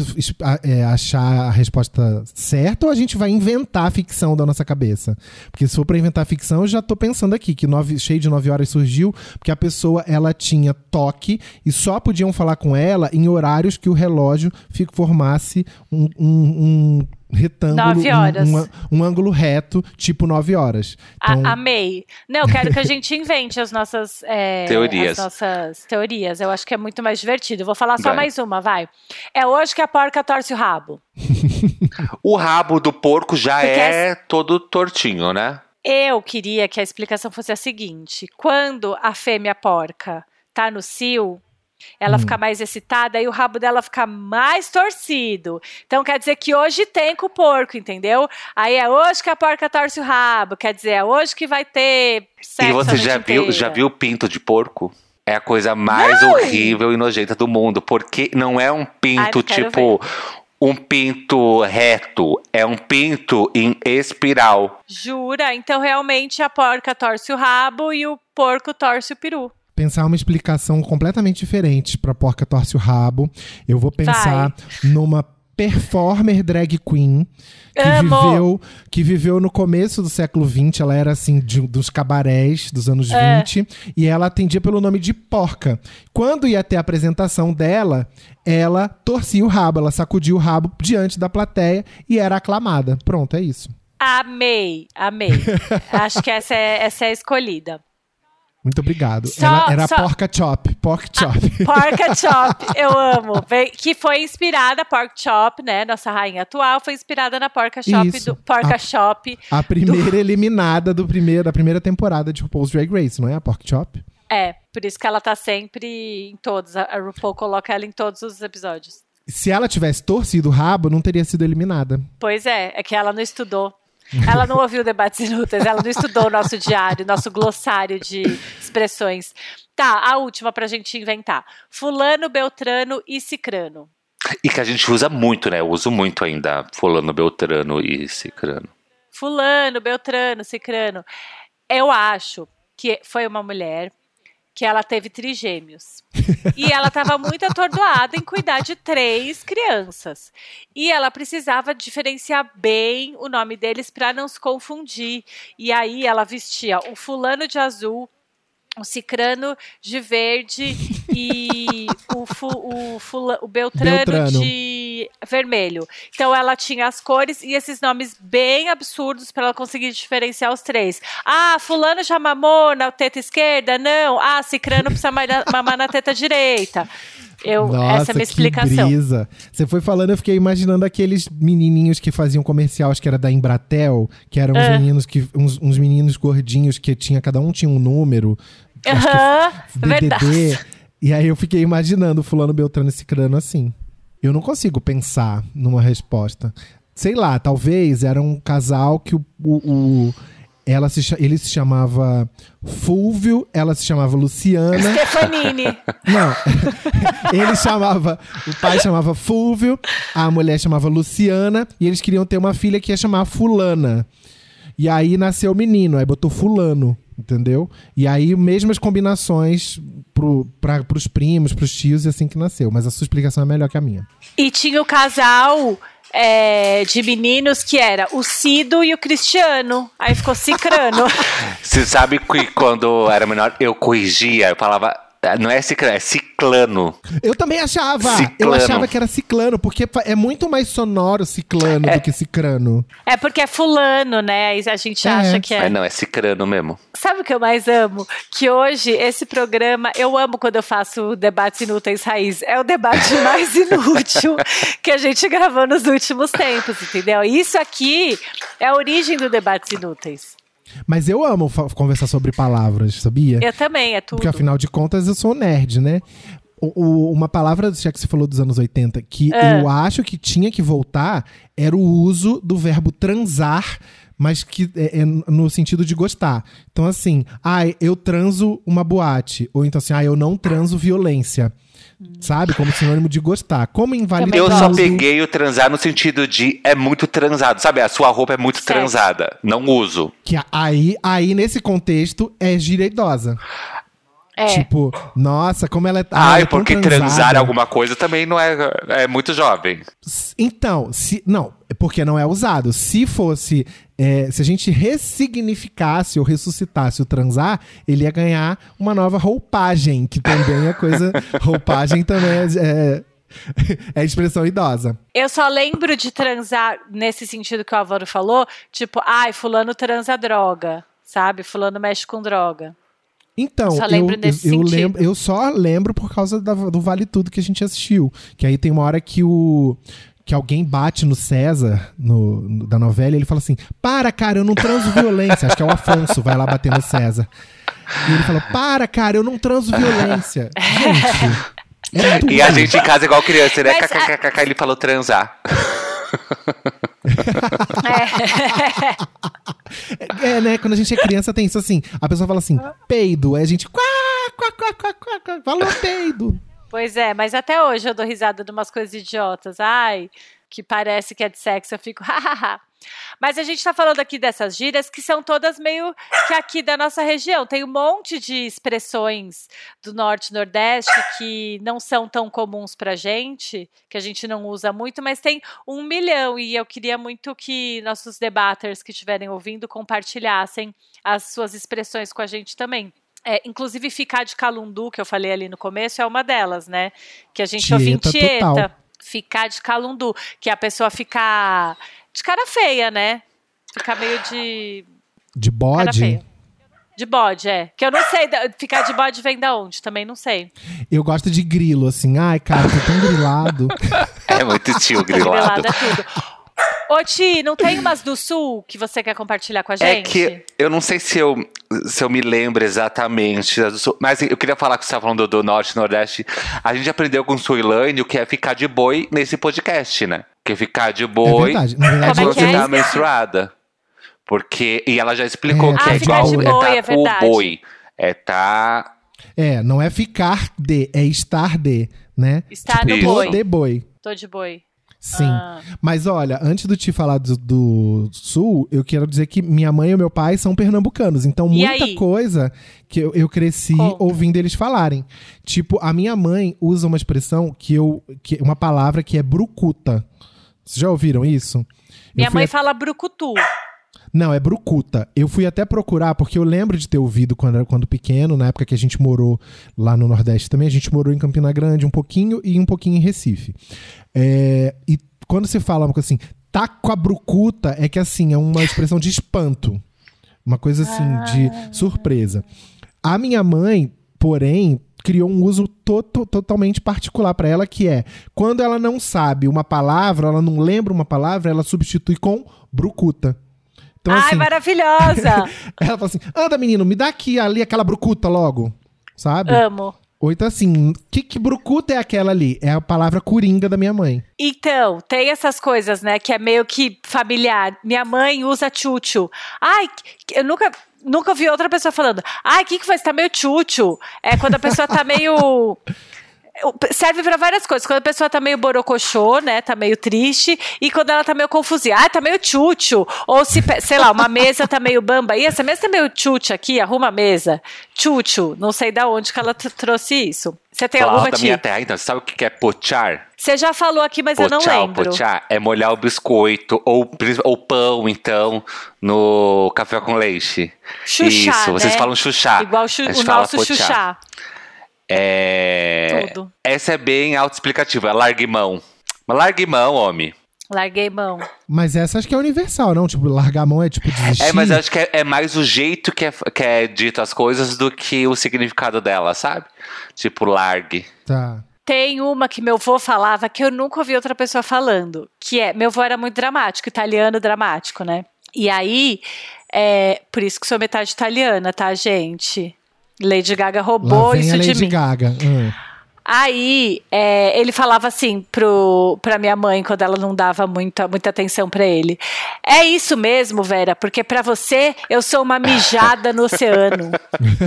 a- é, achar a resposta certa ou a gente vai inventar a ficção da nossa cabeça? Porque se for pra inventar ficção, eu já tô pensando aqui que nove, cheio de nove horas surgiu porque a pessoa ela tinha toque e só podiam falar com ela em horários que o relógio formasse um, um- um retângulo, Nove um- horas. um, um ângulo reto, tipo nove horas. A- Então, amei. Não, quero que a gente invente as nossas é, Teorias. As nossas teorias. Eu acho que é muito mais divertido. Vou falar só Vai. mais uma, vai. É hoje que a porca torce o rabo. O rabo do porco já Porque é todo tortinho, né? Eu queria que a explicação fosse a seguinte: quando a fêmea porca tá no cio, ela Hum. fica mais excitada e o rabo dela fica mais torcido. Então quer dizer que hoje tem com o porco, entendeu? Aí é hoje que a porca torce o rabo, quer dizer, é hoje que vai ter sexo e você já viu, inteira. já viu pinto de porco? é a coisa mais Não! horrível e nojenta do mundo. Porque não é um Ai, pinto quero tipo. Um pinto reto. É um pinto em espiral. Jura? Então realmente a porca torce o rabo e o porco torce o peru. Pensar uma explicação completamente diferente pra porca torce o rabo. Eu vou pensar numa performer drag queen que Amo! viveu que viveu no começo do século XX, ela era assim de- dos cabarés dos anos É. 20 e ela atendia pelo nome de porca. Quando ia ter a apresentação dela, ela torcia o rabo, ela sacudia o rabo diante da plateia e era aclamada. Pronto, é isso. Amei, amei. Acho que essa é, essa é a escolhida. Muito obrigado. Só- ela era só- a porca chop, pork chop. Porca Chop, eu amo. Que foi inspirada, Pork Chop, né? Nossa rainha atual foi inspirada na Porca Chop Isso. do Porca A- Shop. A primeira eliminada do primeiro, da primeira temporada de RuPaul's Drag Race, não é a Pork Chop? É, por isso que ela tá sempre em todos. A RuPaul coloca ela em todos os episódios. Se ela tivesse torcido o rabo, não teria sido eliminada. Pois é, é que ela não estudou. Ela não ouviu debates inúteis, ela não estudou o nosso diário, nosso glossário de expressões. Tá, a última pra gente inventar. Fulano, Beltrano e Cicrano. E que a gente usa muito, né? Eu uso muito ainda Fulano, Beltrano e Cicrano. Fulano, Beltrano, Cicrano. Eu acho que foi uma mulher que ela teve trigêmeos. e ela estava muito atordoada em cuidar de três crianças. E ela precisava diferenciar bem o nome deles para não se confundir. E aí ela vestia o fulano de azul, o cicrano de verde e o, fu, o, fula- o beltrano, Beltrano. de vermelho. Então ela tinha as cores e esses nomes bem absurdos para ela conseguir diferenciar os três. Ah, fulano já mamou na teta esquerda? Não. Ah, cicrano precisa ma- mamar na teta direita. Eu, Nossa, essa é a minha que explicação. brisa. Você foi falando, eu fiquei imaginando aqueles menininhos que faziam comercial, acho que era da Embratel, que eram uns É. meninos que uns, uns meninos gordinhos que tinha cada um tinha um número. DDD. verdade. E aí eu fiquei imaginando fulano Beltrano e Cicrano assim. Eu não consigo pensar numa resposta. Sei lá, talvez era um casal que o, o- o- ela se, ele se chamava Fúvio, ela se chamava Luciana. Stefanini. Não. ele chamava. O pai chamava Fúvio, a mulher chamava Luciana, e eles queriam ter uma filha que ia chamar Fulana. E aí nasceu o menino, aí botou Fulano, entendeu? E aí, mesmas combinações pro, pra, pros primos, pros tios, e assim que nasceu. Mas a sua explicação é melhor que a minha. E tinha o casal é, de meninos que era o Cido e o Cristiano. Aí ficou Cicrano. Você sabe que quando eu era menor, eu corrigia, eu falava. "Ah, Não é ciclano, é ciclano. Eu também achava! Eu Ciclano. achava que era ciclano, porque é muito mais sonoro ciclano do que cicrano. é porque é fulano, né? Aí a gente É. acha que é. Mas não, é cicrano mesmo. Sabe o que eu mais amo? Que hoje, esse programa, eu amo quando eu faço debates inúteis raiz. É o debate mais inútil que a gente gravou nos últimos tempos, entendeu? Isso aqui é a origem do debates inúteis. Mas eu amo conversar sobre palavras, sabia? Eu também, é tudo. Porque afinal de contas eu sou nerd, né? O- o- uma palavra, já que você falou dos anos 80, que É. eu acho que tinha que voltar era o uso do verbo transar, mas que é, é no sentido de gostar. Então, assim, ai, eu transo uma boate. Ou então assim, ah, eu não transo violência. Sabe? Como sinônimo de gostar. Como invalidar Eu só peguei o transar no sentido de é muito transado. Sabe, a sua roupa é muito Certo. transada. Não uso. Que aí, aí, nesse contexto, é gíria idosa. É. Tipo, nossa, como ela é. ah, ela Ai, é porque transada. transar alguma coisa também não é, é muito jovem. Então, se não, é porque não é usado. Se fosse, é, se a gente ressignificasse ou ressuscitasse o transar, ele ia ganhar uma nova roupagem, que também é coisa. roupagem também é, é, é expressão idosa. Eu só lembro de transar nesse sentido que o Álvaro falou, tipo, ai, fulano transa droga, sabe? Fulano mexe com droga. Então, Só eu, lembro desse eu, eu sentido. lembro, eu só lembro por causa da- do Vale Tudo que a gente assistiu. Que aí tem uma hora que o. Que alguém bate no César, no, no- da novela, e ele fala assim: Para, cara, eu não transo violência. Acho que é o Afonso, vai lá bater no César. E ele falou: Para, cara, eu não transo violência. Gente. É tudo. E a gente em casa é igual criança, né? Mas, KKKK, ele falou transar. É. É, né? Quando a gente é criança, tem isso assim. A pessoa fala assim, peido. Aí a gente. Quá, quá, quá, quá, quá, falou peido. Pois é, mas até hoje eu dou risada de umas coisas idiotas. Ai, que parece que é de sexo, eu fico. Mas a gente tá falando aqui dessas gírias que são todas meio que aqui da nossa região. Tem um monte de expressões do norte e nordeste que não são tão comuns pra gente, que a gente não usa muito, mas tem um milhão. E eu queria muito que nossos debaters que estiverem ouvindo compartilhassem as suas expressões com a gente também. É, inclusive, ficar de calundu, que eu falei ali no começo, é uma delas, né? Que a gente ouve em Tieta total. Ficar de calundu, que é a pessoa ficar de cara feia, né? Ficar meio de De cara bode, feia. De bode, é. Que eu não sei, ficar de bode vem da onde, também não sei. eu gosto de grilo, assim. Ai, cara, tô tão grilado. É muito tio grilado. Grilada é tudo. Ô, Ti, não tem umas do sul que você quer compartilhar com a É gente? que eu não sei se eu, se eu me lembro exatamente, das do sul, mas eu queria falar que você estava falando do, norte e nordeste. A gente aprendeu com o Suilane o que é ficar de boi nesse podcast, né? Que é ficar de É boi verdade. Na verdade, é quando é? você tá Esqueci. menstruada. Porque, e ela já explicou É, que Ah, é ficar igual de é boi, tá é verdade. o boi. É tá. é, não é ficar de, é estar de, né? Estar no boi. de boi. Tô de boi. Sim. Ah. Mas olha, antes de te falar do, do sul, eu quero dizer que minha mãe e meu pai são pernambucanos. Então, E muita aí? coisa que eu, eu cresci Conta. ouvindo eles falarem. Tipo, a minha mãe usa uma expressão que eu. Que, uma palavra que é brucuta. Vocês já ouviram isso? Minha mãe a- fala brucutu. Não, é brucuta. Eu fui até procurar, porque eu lembro de ter ouvido quando, era- quando pequeno, na época que a gente morou lá no Nordeste também. A gente morou em Campina Grande um pouquinho e um pouquinho em Recife. É, e quando se fala uma coisa assim, tá com a brucuta, é que assim, é uma expressão de espanto. Uma coisa assim, de surpresa. A minha mãe, porém, criou um uso to- to- totalmente particular para ela, que é quando ela não sabe uma palavra, ela não lembra uma palavra, ela substitui com brucuta. Então, Ai, assim, maravilhosa! ela fala assim: anda, menino, me dá aqui ali aquela brucuta logo. Sabe? Amo. Ou então assim, que, que brucuta é aquela ali? É a palavra coringa da minha mãe. Então, tem essas coisas, né, que é meio que familiar. Minha mãe usa tchutchu. Ai, eu nunca, nunca vi outra pessoa falando. Ai, o que que? Você tá meio tchutchu. É quando a pessoa tá meio... Serve pra várias coisas. Quando a pessoa tá meio borocochô, né? Tá meio triste. E quando ela tá meio confusa. Ah, tá meio tchutchu. Ou se, sei lá, uma mesa tá meio bamba. E essa mesa tá meio tchutchu aqui, arruma a mesa. Tchutchu. Não sei da onde que ela trouxe isso. Você tem Falar alguma, da minha terra, então, sabe o que é pochar? Você já falou aqui, mas eu não Pochar, lembro. pochar é molhar o biscoito ou, ou pão, então, no café com leite. Chuchá, Isso, vocês né? falam chuchá. Igual chu- o fala nosso chuchá. É... Tudo. Essa é bem autoexplicativa, é largue mão. Mas largue mão, homem. Larguei mão. Mas essa acho que é universal, não? Tipo, largar a mão é tipo desistir. É, mas eu acho que é, é mais o jeito que é, que é dito as coisas do que o significado dela, sabe? Tipo, largue. Tá. Tem uma que meu avô falava que eu nunca ouvi outra pessoa falando, que é, meu avô era muito dramático, italiano dramático, né? E aí, é, por isso que sou metade italiana, tá, gente? Lady Gaga Lá roubou vem isso a de Lady mim. Gaga. Hum. Aí, é, ele falava assim pro, pra minha mãe, quando ela não dava muita, muita atenção pra ele. É isso mesmo, Vera, porque pra você eu sou uma mijada no oceano.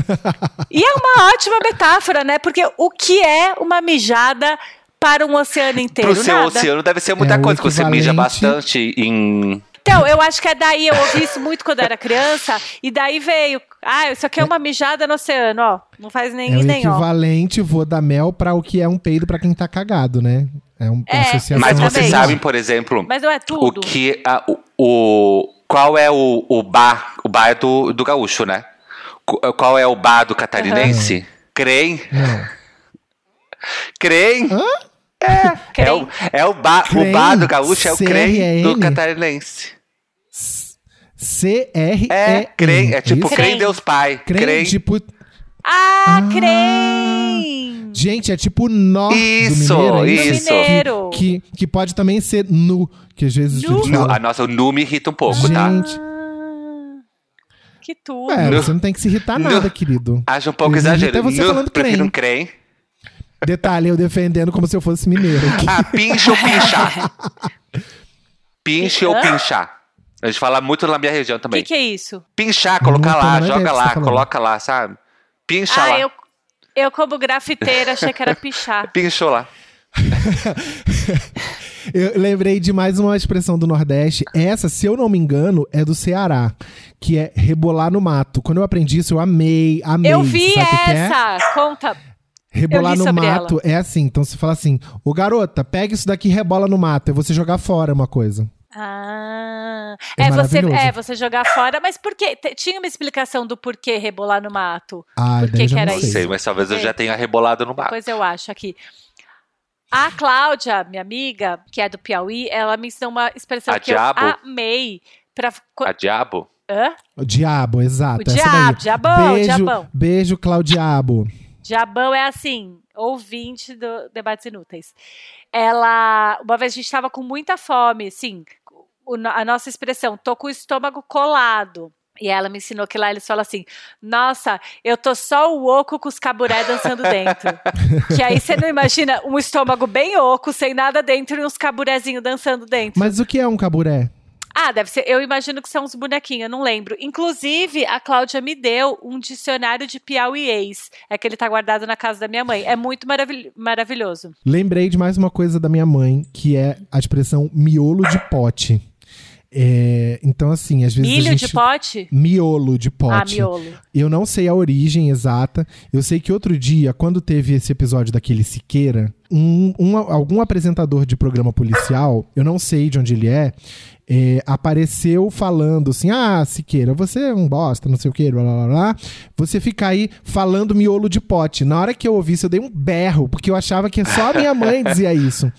e é uma ótima metáfora, né? Porque o que é uma mijada para um oceano inteiro? Pro seu Nada. oceano deve ser muita É coisa, porque você mija bastante em. Então, eu acho que é daí, eu ouvi isso muito quando eu era criança, e daí veio, ah, isso aqui é uma mijada no oceano, ó. Não faz nem É o nem ó. equivalente, vou dar mel pra o que é um peido pra quem tá cagado, né? É uma É, associação. Mas vocês sabem, por exemplo, Mas não é o tudo. que. a- o, o- qual é o, o bar? O bar é do, do gaúcho, né? Qu- Qual é o bar do catarinense? Crem? Não. Crem? É, Crem. o, é o bar, o Crem? bar do gaúcho é o crem do catarinense. C-R-E. É, crem, é tipo isso? crem. Deus Pai. Crem, Crem. tipo. Ah, Ah. crem! Gente, é tipo nó Isso, do mineiro. é Do isso. mineiro. Que, que, que pode também ser nu, que às vezes Nu. Nu, a nossa, o nu me irrita um pouco, tá? Gente, Ah, que tudo. é, Nu. você não tem que se irritar Nu. nada, querido. Acho um pouco Eles exagero. você Nu, falando prefiro crem. um crem. Detalhe, eu defendendo como se eu fosse mineiro. aqui. Ah, pincha ou pinchar? Pinche ou pinchar. A gente fala muito na minha região O também. que, que é isso? Pinchar, colocar Não lá, ideia joga você lá, tá coloca lá, sabe? Pincha ah, lá. eu, Eu, como grafiteira, achei que era pichar. Pinchou lá. Eu lembrei de mais uma expressão do Nordeste. Essa, se eu não me engano, é do Ceará, que é rebolar no mato. Quando eu aprendi isso, eu amei, amei. Eu vi Sabe o que que é? essa! Conta. Rebolar Eu no mato é assim. Então você fala assim: Ô garota, pega isso daqui e rebola no mato. É você jogar fora uma coisa. Ah, É é, você, é você jogar fora, mas por quê? Tinha uma explicação do porquê rebolar no mato. Ah, Por que que era não Não isso? sei, mas talvez eu É. já tenha rebolado no bar. Depois eu acho aqui. A Cláudia, minha amiga, que é do Piauí, ela me ensinou uma expressão A que diabo? eu amei. Pra... A diabo? Hã? O diabo, exato. O essa diabo, daí. diabão, beijo, diabão. Beijo, Claudiabo. Diabão é assim, ouvinte do Debates Inúteis. Ela, uma vez a gente estava com muita fome, assim, no- a nossa expressão, tô com o estômago colado. E ela me ensinou que lá eles falam assim: Nossa, eu tô só o oco com os caburé dançando dentro. que aí você não imagina um estômago bem oco, sem nada dentro e uns caburezinhos dançando dentro. Mas o que é um caburé? Ah, deve ser. Eu imagino que são uns bonequinhos, eu não lembro. Inclusive, a Cláudia me deu um dicionário de piauiês. É que ele tá guardado na casa da minha mãe. É muito maravil- maravilhoso. Lembrei de mais uma coisa da minha mãe, que é a expressão miolo de pote. É, então, assim, às vezes. a Milho gente... de pote? Miolo de Ah, pote. miolo. Eu não sei a origem exata. Eu sei que outro dia, quando teve esse episódio daquele Siqueira, um, um- algum apresentador de programa policial, eu não sei de onde ele é, é, apareceu falando assim: Ah, Siqueira, você é um bosta, não sei o que, blá blá. blá. Você fica aí falando miolo de pote. Na hora que eu ouvi isso, eu dei um berro, porque eu achava que só a minha mãe dizia isso.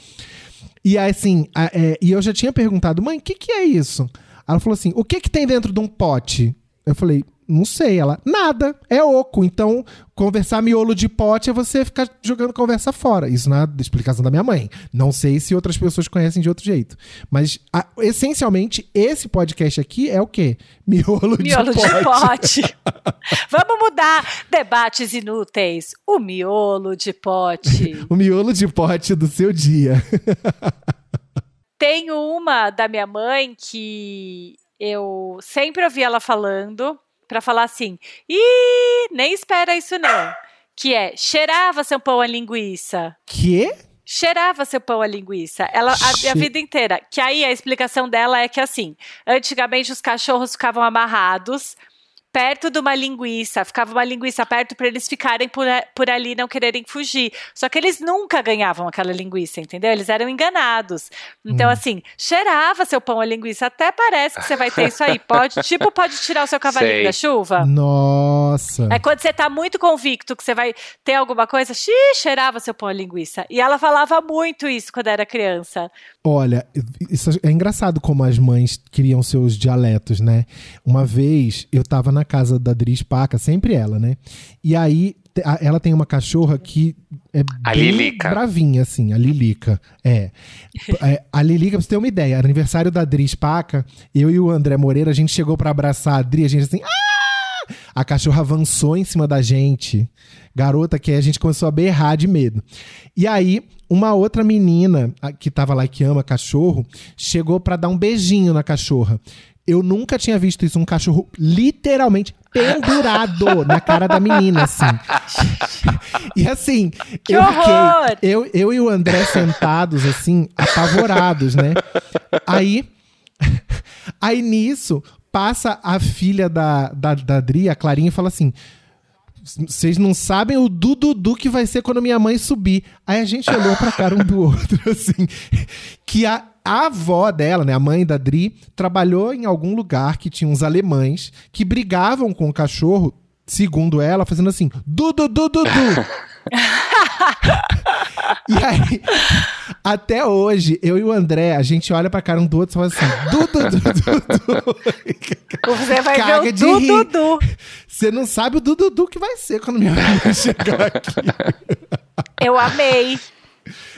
E assim, a- é, e eu já tinha perguntado, mãe, o que, que é isso? Ela falou assim: o que, que tem dentro de um pote? Eu falei, não sei. Ela, nada, é oco. Então, conversar miolo de pote é você ficar jogando conversa fora. Isso na explicação da minha mãe. Não sei se outras pessoas conhecem de outro jeito. Mas, a- essencialmente, esse podcast aqui é o quê? Miolo, Miolo de pote. de pote. Vamos mudar. Debates inúteis. O miolo de pote. O miolo de pote do seu dia. Tem uma da minha mãe que eu sempre ouvi ela falando pra falar assim: "Ih, nem espera isso não". Que é: cheirava seu pão a linguiça. Quê? Cheirava seu pão a linguiça. Ela a, a vida inteira. Que aí a explicação dela é que assim, antigamente os cachorros ficavam amarrados perto de uma linguiça, ficava uma linguiça perto para eles ficarem por, por ali e não quererem fugir. Só que eles nunca ganhavam aquela linguiça, entendeu? Eles eram enganados. Então, Hum. assim, cheirava seu pão a linguiça. Até parece que você vai ter isso aí. Pode, tipo, pode tirar o seu cavalinho Sei. da chuva. Nossa. É quando você tá muito convicto que você vai ter alguma coisa, xiii, cheirava seu pão a linguiça. E ela falava muito isso quando era criança. Olha, isso é engraçado como as mães criam seus dialetos, né? Uma vez eu tava na casa da Dris Paca, sempre ela, né? E aí ela tem uma cachorra que é A bem Lilica. bravinha, assim, a Lilica. É. É, A Lilica, pra você ter uma ideia, era aniversário da Dris Paca, eu e o André Moreira, a gente chegou pra abraçar a Dri, a gente assim, ah! A cachorra avançou em cima da gente. Garota, que a gente começou a berrar de medo. E aí, uma outra menina que tava lá que ama cachorro, chegou pra dar um beijinho na cachorra. Eu nunca tinha visto isso, um cachorro literalmente pendurado na cara da menina, assim. E assim, Que eu horror! fiquei. Eu, eu e o André sentados, assim, apavorados, né? Aí. Aí nisso, passa a filha da, da, da Dri, a Clarinha, e fala assim: vocês não sabem o dududu que vai ser quando minha mãe subir. Aí a gente olhou pra cara um do outro, assim. Que a, a avó dela, né, a mãe da Dri, trabalhou em algum lugar que tinha uns alemães que brigavam com o cachorro, segundo ela, fazendo assim: dududududu. E aí, até hoje, eu e o André, a gente olha pra cara um do outro e fala assim: dududududu. Você vai Caga ver o rir. Dudu. Você não sabe o Dudu que vai ser quando minha mãe chegar aqui. Eu amei.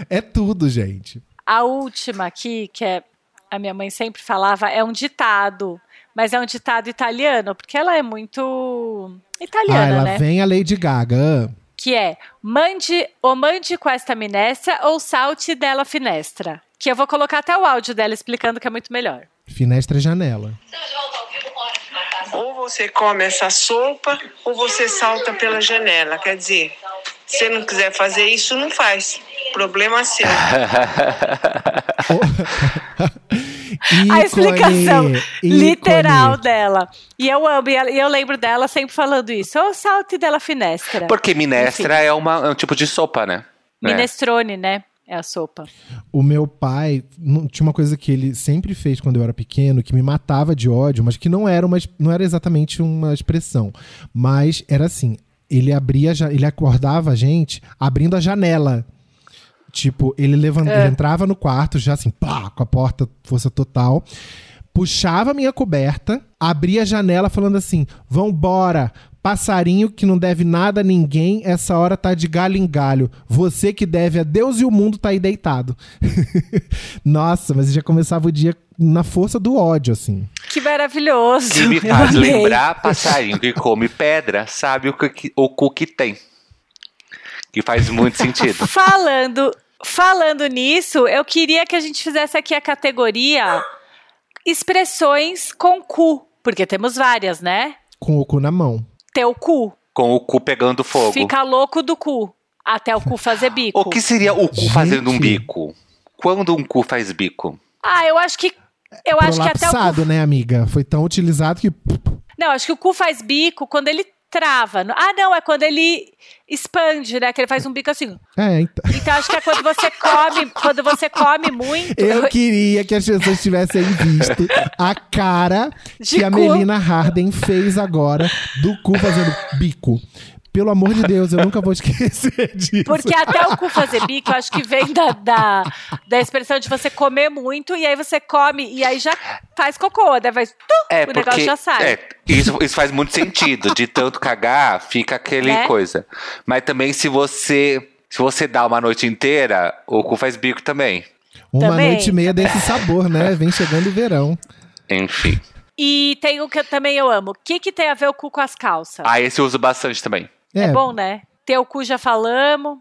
É tudo, gente. A última aqui, que é, a minha mãe sempre falava, é um ditado. Mas é um ditado italiano, porque ela é muito ah, italiana, ela né? vem a Lady Gaga. Que é, mande ou mande com esta minestra ou salte dela finestra. Que eu vou colocar até o áudio dela explicando que é muito melhor. Finestra e janela. Ou você come essa sopa, ou você salta pela janela. Quer dizer, se você não quiser fazer isso, não faz. Problema seu. a explicação Ícone, literal dela. E eu amo, e eu lembro dela sempre falando isso. Ou salte dela finestra. Porque minestra é, uma, é um tipo de sopa, né? É. Minestrone, né? É a sopa. O meu pai não- tinha uma coisa que ele sempre fez quando eu era pequeno, que me matava de ódio, mas que não era uma, não era exatamente uma expressão, mas era assim, ele abria, ele acordava a gente abrindo a janela. Tipo, ele levanta, É. ele entrava no quarto já assim, pá, com a porta força total, puxava a minha coberta, abria a janela falando assim: "Vambora, passarinho que não deve nada a ninguém, essa hora tá de galho em galho. Você que deve a Deus e o mundo tá aí deitado." Nossa, mas já começava o dia na força do ódio assim. Que maravilhoso. Que me faz lembrar passarinho que come pedra, sabe o que, o cu que tem. Que faz muito sentido. Falando, falando nisso, eu queria que a gente fizesse aqui a categoria expressões com cu, porque temos várias, né? Com o cu na mão. Teu cu, Com o cu pegando fogo. fica louco do cu, até o cu fazer bico. O que seria o cu Gente. fazendo um bico? Quando um cu faz bico? Ah, eu acho que eu acho que até o cu né, amiga? Foi tão utilizado que Não, acho que o cu faz bico quando ele trava. Ah, não, é quando ele expande, né? Que ele faz um bico assim. é, então. Então acho que é quando você come, quando você come muito. Eu queria que as pessoas tivessem visto a cara De que a cu. Melina Harden fez agora do cu fazendo bico. Pelo amor de Deus, eu nunca vou esquecer disso. Porque até o cu fazer bico, eu acho que vem da, da, da expressão de você comer muito e aí você come e aí já faz cocô, né? Vai, tum, É, o porque. negócio já sai. é, isso, isso faz muito sentido. De tanto cagar, fica aquele Né? coisa. Mas também, se você. Se você dá uma noite inteira, o cu faz bico também. Uma Também. noite e meia desse sabor, né? Vem chegando o verão. Enfim. E tem o que eu, também eu amo. O que, que tem a ver o cu com as calças? Ah, esse eu uso bastante também. É. bom, né? Teu cu já falamos.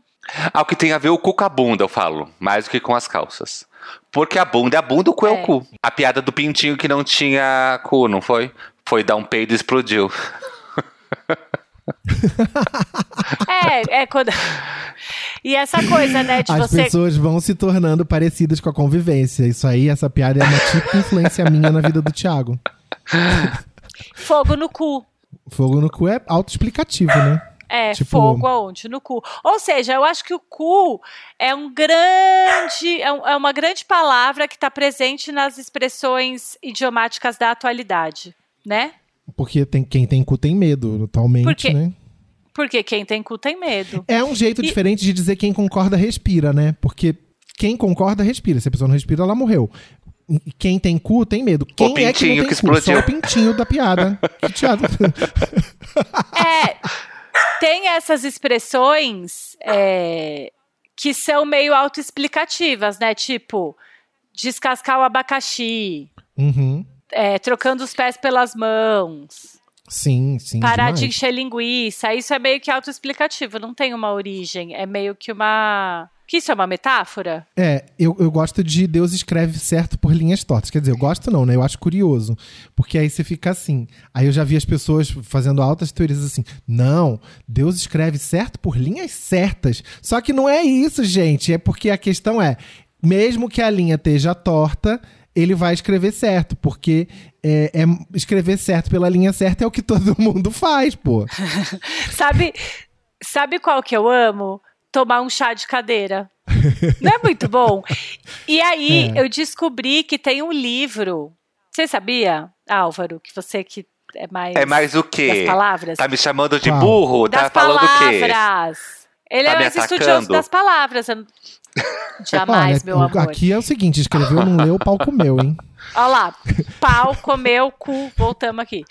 Ah, o que tem a ver o cu com a bunda, eu falo. Mais do que com as calças. Porque a bunda é a bunda, o cu é, É. o cu. A piada do pintinho que não tinha cu, não foi? Foi dar um peido e explodiu. É, é quando. E essa coisa, né, de As você. pessoas vão se tornando parecidas com a convivência. Isso aí, essa piada é uma típica influência minha na vida do Thiago. Fogo no cu. Fogo no cu é autoexplicativo, né? É, Tipo- fogo aonde? No cu. Ou seja, eu acho que o cu é um grande. É, um- é uma grande palavra que está presente nas expressões idiomáticas da atualidade, né? Porque tem, quem tem cu tem medo, atualmente, Por quê? né? Porque quem tem cu tem medo. É um jeito E- diferente de dizer quem concorda respira, né? Porque quem concorda respira. Se a pessoa não respira, ela morreu. Quem tem cu tem medo. Quem é que não pintinho tem que cu? explodiu. Só o pintinho da piada. Que Thiago. É, tem essas expressões é, que são meio autoexplicativas, né? Tipo, descascar o abacaxi, Uhum. é, trocando os pés pelas mãos. Sim, sim. Parar de demais. encher linguiça, isso é meio que autoexplicativo, não tem uma origem, é meio que uma. Que isso é uma metáfora? É, eu, eu gosto de Deus escreve certo por linhas tortas. Quer dizer, eu gosto não, né? Eu acho curioso. Porque aí você fica assim. Aí eu já vi as pessoas fazendo altas teorias assim. Não, Deus escreve certo por linhas certas. Só que não é isso, gente. É porque a questão é, mesmo que a linha esteja torta, ele vai escrever certo. Porque é, é- escrever certo pela linha certa é o que todo mundo faz, pô. Sabe, sabe qual que eu amo? Tomar um chá de cadeira. Não é muito bom? E aí, É. eu descobri que tem um livro. Você sabia, Álvaro, que você que é mais. É mais o das quê? palavras? Tá me chamando de burro? das tá falando o quê? palavras. Ele Tá é mais estudioso das palavras. Jamais, Olha, meu amor. aqui é o seguinte: escreveu, não leu, o pau comeu, hein? Olha lá, pau, comeu, cu, voltamos aqui.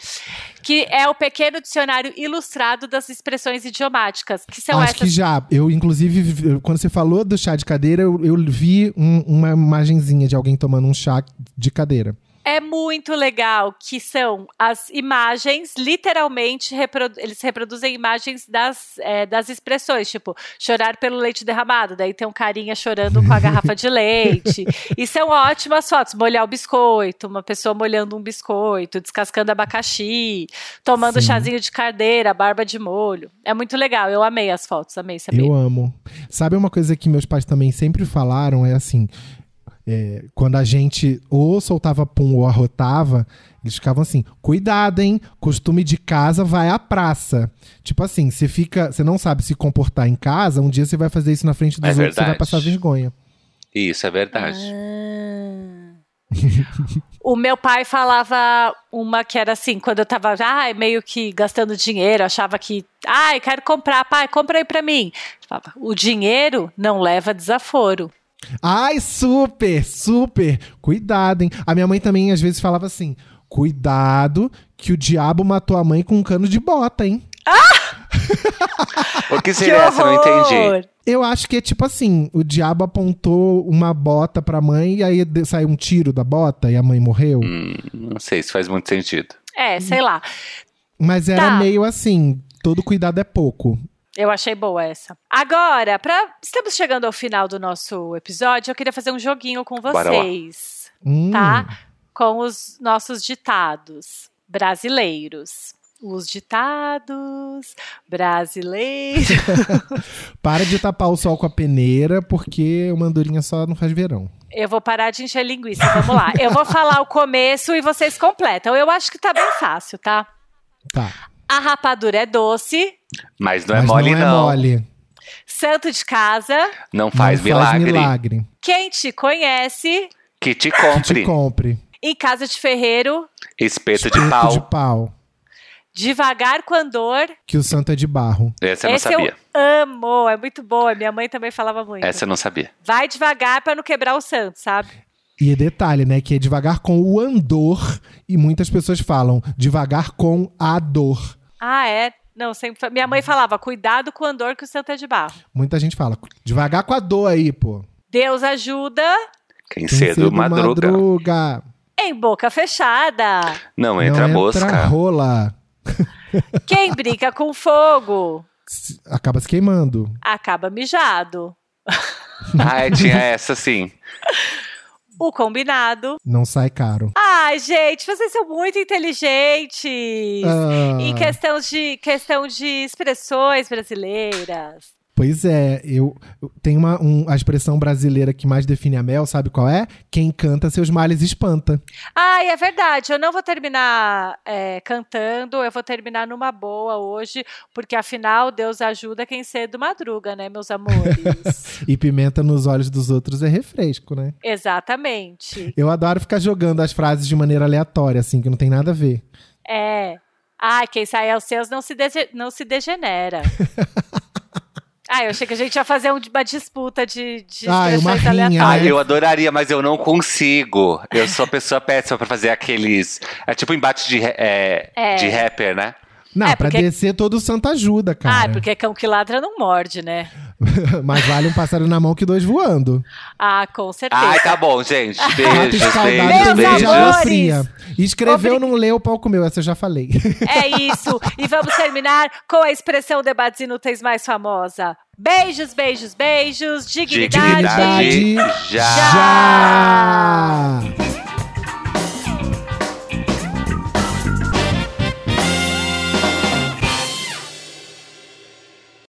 Que é o pequeno dicionário ilustrado das expressões idiomáticas, que são Acho essas. que já. Eu, inclusive, quando você falou do chá de cadeira, eu, eu vi um- uma imagenzinha de alguém tomando um chá de cadeira. É muito legal que são as imagens, literalmente, reprodu eles reproduzem imagens das, é, das expressões, tipo, chorar pelo leite derramado, daí tem um carinha chorando com a garrafa de leite. E são ótimas fotos, molhar o biscoito, uma pessoa molhando um biscoito, descascando abacaxi, tomando Sim. chazinho de cardeira, barba de molho. É muito legal, eu amei as fotos, amei saber. Eu amo. Sabe uma coisa que meus pais também sempre falaram? É assim. É, quando a gente ou soltava pum ou arrotava, eles ficavam assim: cuidado, hein? Costume de casa vai à praça. Tipo assim, você fica. Você não sabe se comportar em casa, um dia você vai fazer isso na frente dos É outros, você vai passar vergonha. Isso é verdade. Ah. o meu pai falava uma que era assim, quando eu tava ai, meio que gastando dinheiro, achava que, ai, quero comprar, pai, compra aí pra mim. Falava, o dinheiro não leva desaforo. Ai, super, super. Cuidado, hein? A minha mãe também às vezes falava assim: cuidado, que o diabo matou a mãe com um cano de bota, hein? O que seria essa? Não entendi. Eu acho que é tipo assim: o diabo apontou uma bota pra mãe e aí saiu um tiro da bota e a mãe morreu. Hum, não sei se faz muito sentido. É, sei lá. Mas era Tá. meio assim: todo cuidado é pouco. Eu achei boa essa. Agora, pra... estamos chegando ao final do nosso episódio, eu queria fazer um joguinho com vocês. Hum, tá? Com os nossos ditados brasileiros. Os ditados brasileiros. Para de tapar o sol com a peneira, porque uma andorinha só não faz verão. Eu vou parar de encher linguiça. Vamos lá. Eu vou falar o começo e vocês completam. Eu acho que tá bem fácil, tá? Tá. A rapadura é doce. Mas não é Mas mole, não. É não. mole. Santo de casa. Não faz não milagre. Faz milagre. Quem te conhece. Que te Te compre. compre. Em casa de ferreiro. Espeto de Espeto pau. de pau. Devagar com andor. Que o santo é de barro. Essa eu não Esse sabia. eu amo. É muito boa. Minha mãe também falava muito. Essa eu não sabia. Vai devagar pra não quebrar o santo, sabe? E detalhe, né? Que é devagar com o andor. E muitas pessoas falam devagar com a dor. Ah, é? Não, sempre. Minha mãe falava, cuidado com o andor que o santo é de barro. Muita gente fala devagar com a dor aí, pô. Deus ajuda Quem Tem cedo madruga. madruga. em boca fechada. Não entra não mosca. Entra rola. Quem brinca com fogo Acaba se queimando. acaba mijado. Ah, é, tinha essa sim. O combinado. Não sai caro. Ai, gente, vocês são muito inteligentes. Ah, Em questão de, questão de expressões brasileiras. Pois é, eu, eu tenho uma, um- a expressão brasileira que mais define a Mel, sabe qual é? Quem canta seus males espanta. Ai, é verdade. Eu não vou terminar é, cantando, eu vou terminar numa boa hoje, porque afinal Deus ajuda quem cedo madruga, né, meus amores? E pimenta nos olhos dos outros é refresco, né? Exatamente. Eu adoro ficar jogando as frases de maneira aleatória, assim, que não tem nada a ver. É. Ai, quem sai aos seus não se, não se degenera. Ah, eu achei que a gente ia fazer um- uma disputa de, de Ah, uma rinha, aleatórias. Ah, né? eu adoraria, mas eu não consigo. Eu sou pessoa péssima pra fazer aqueles. É tipo embate de, é, É. de rapper, né? Não, É, pra porque- descer todo santo ajuda, cara. Ah, porque cão que ladra não morde, né? Mas vale um pássaro na mão que dois voando. Ah, com certeza. Ai, tá bom, gente. Beijos, beijos, beijos. fria. Escreveu, Obri- não leu, o pau comeu. Essa eu já falei. É isso. E vamos terminar com a expressão debates inúteis mais famosa. Beijos, beijos, beijos. Dignidade. Dignidade. Dignidade já. já!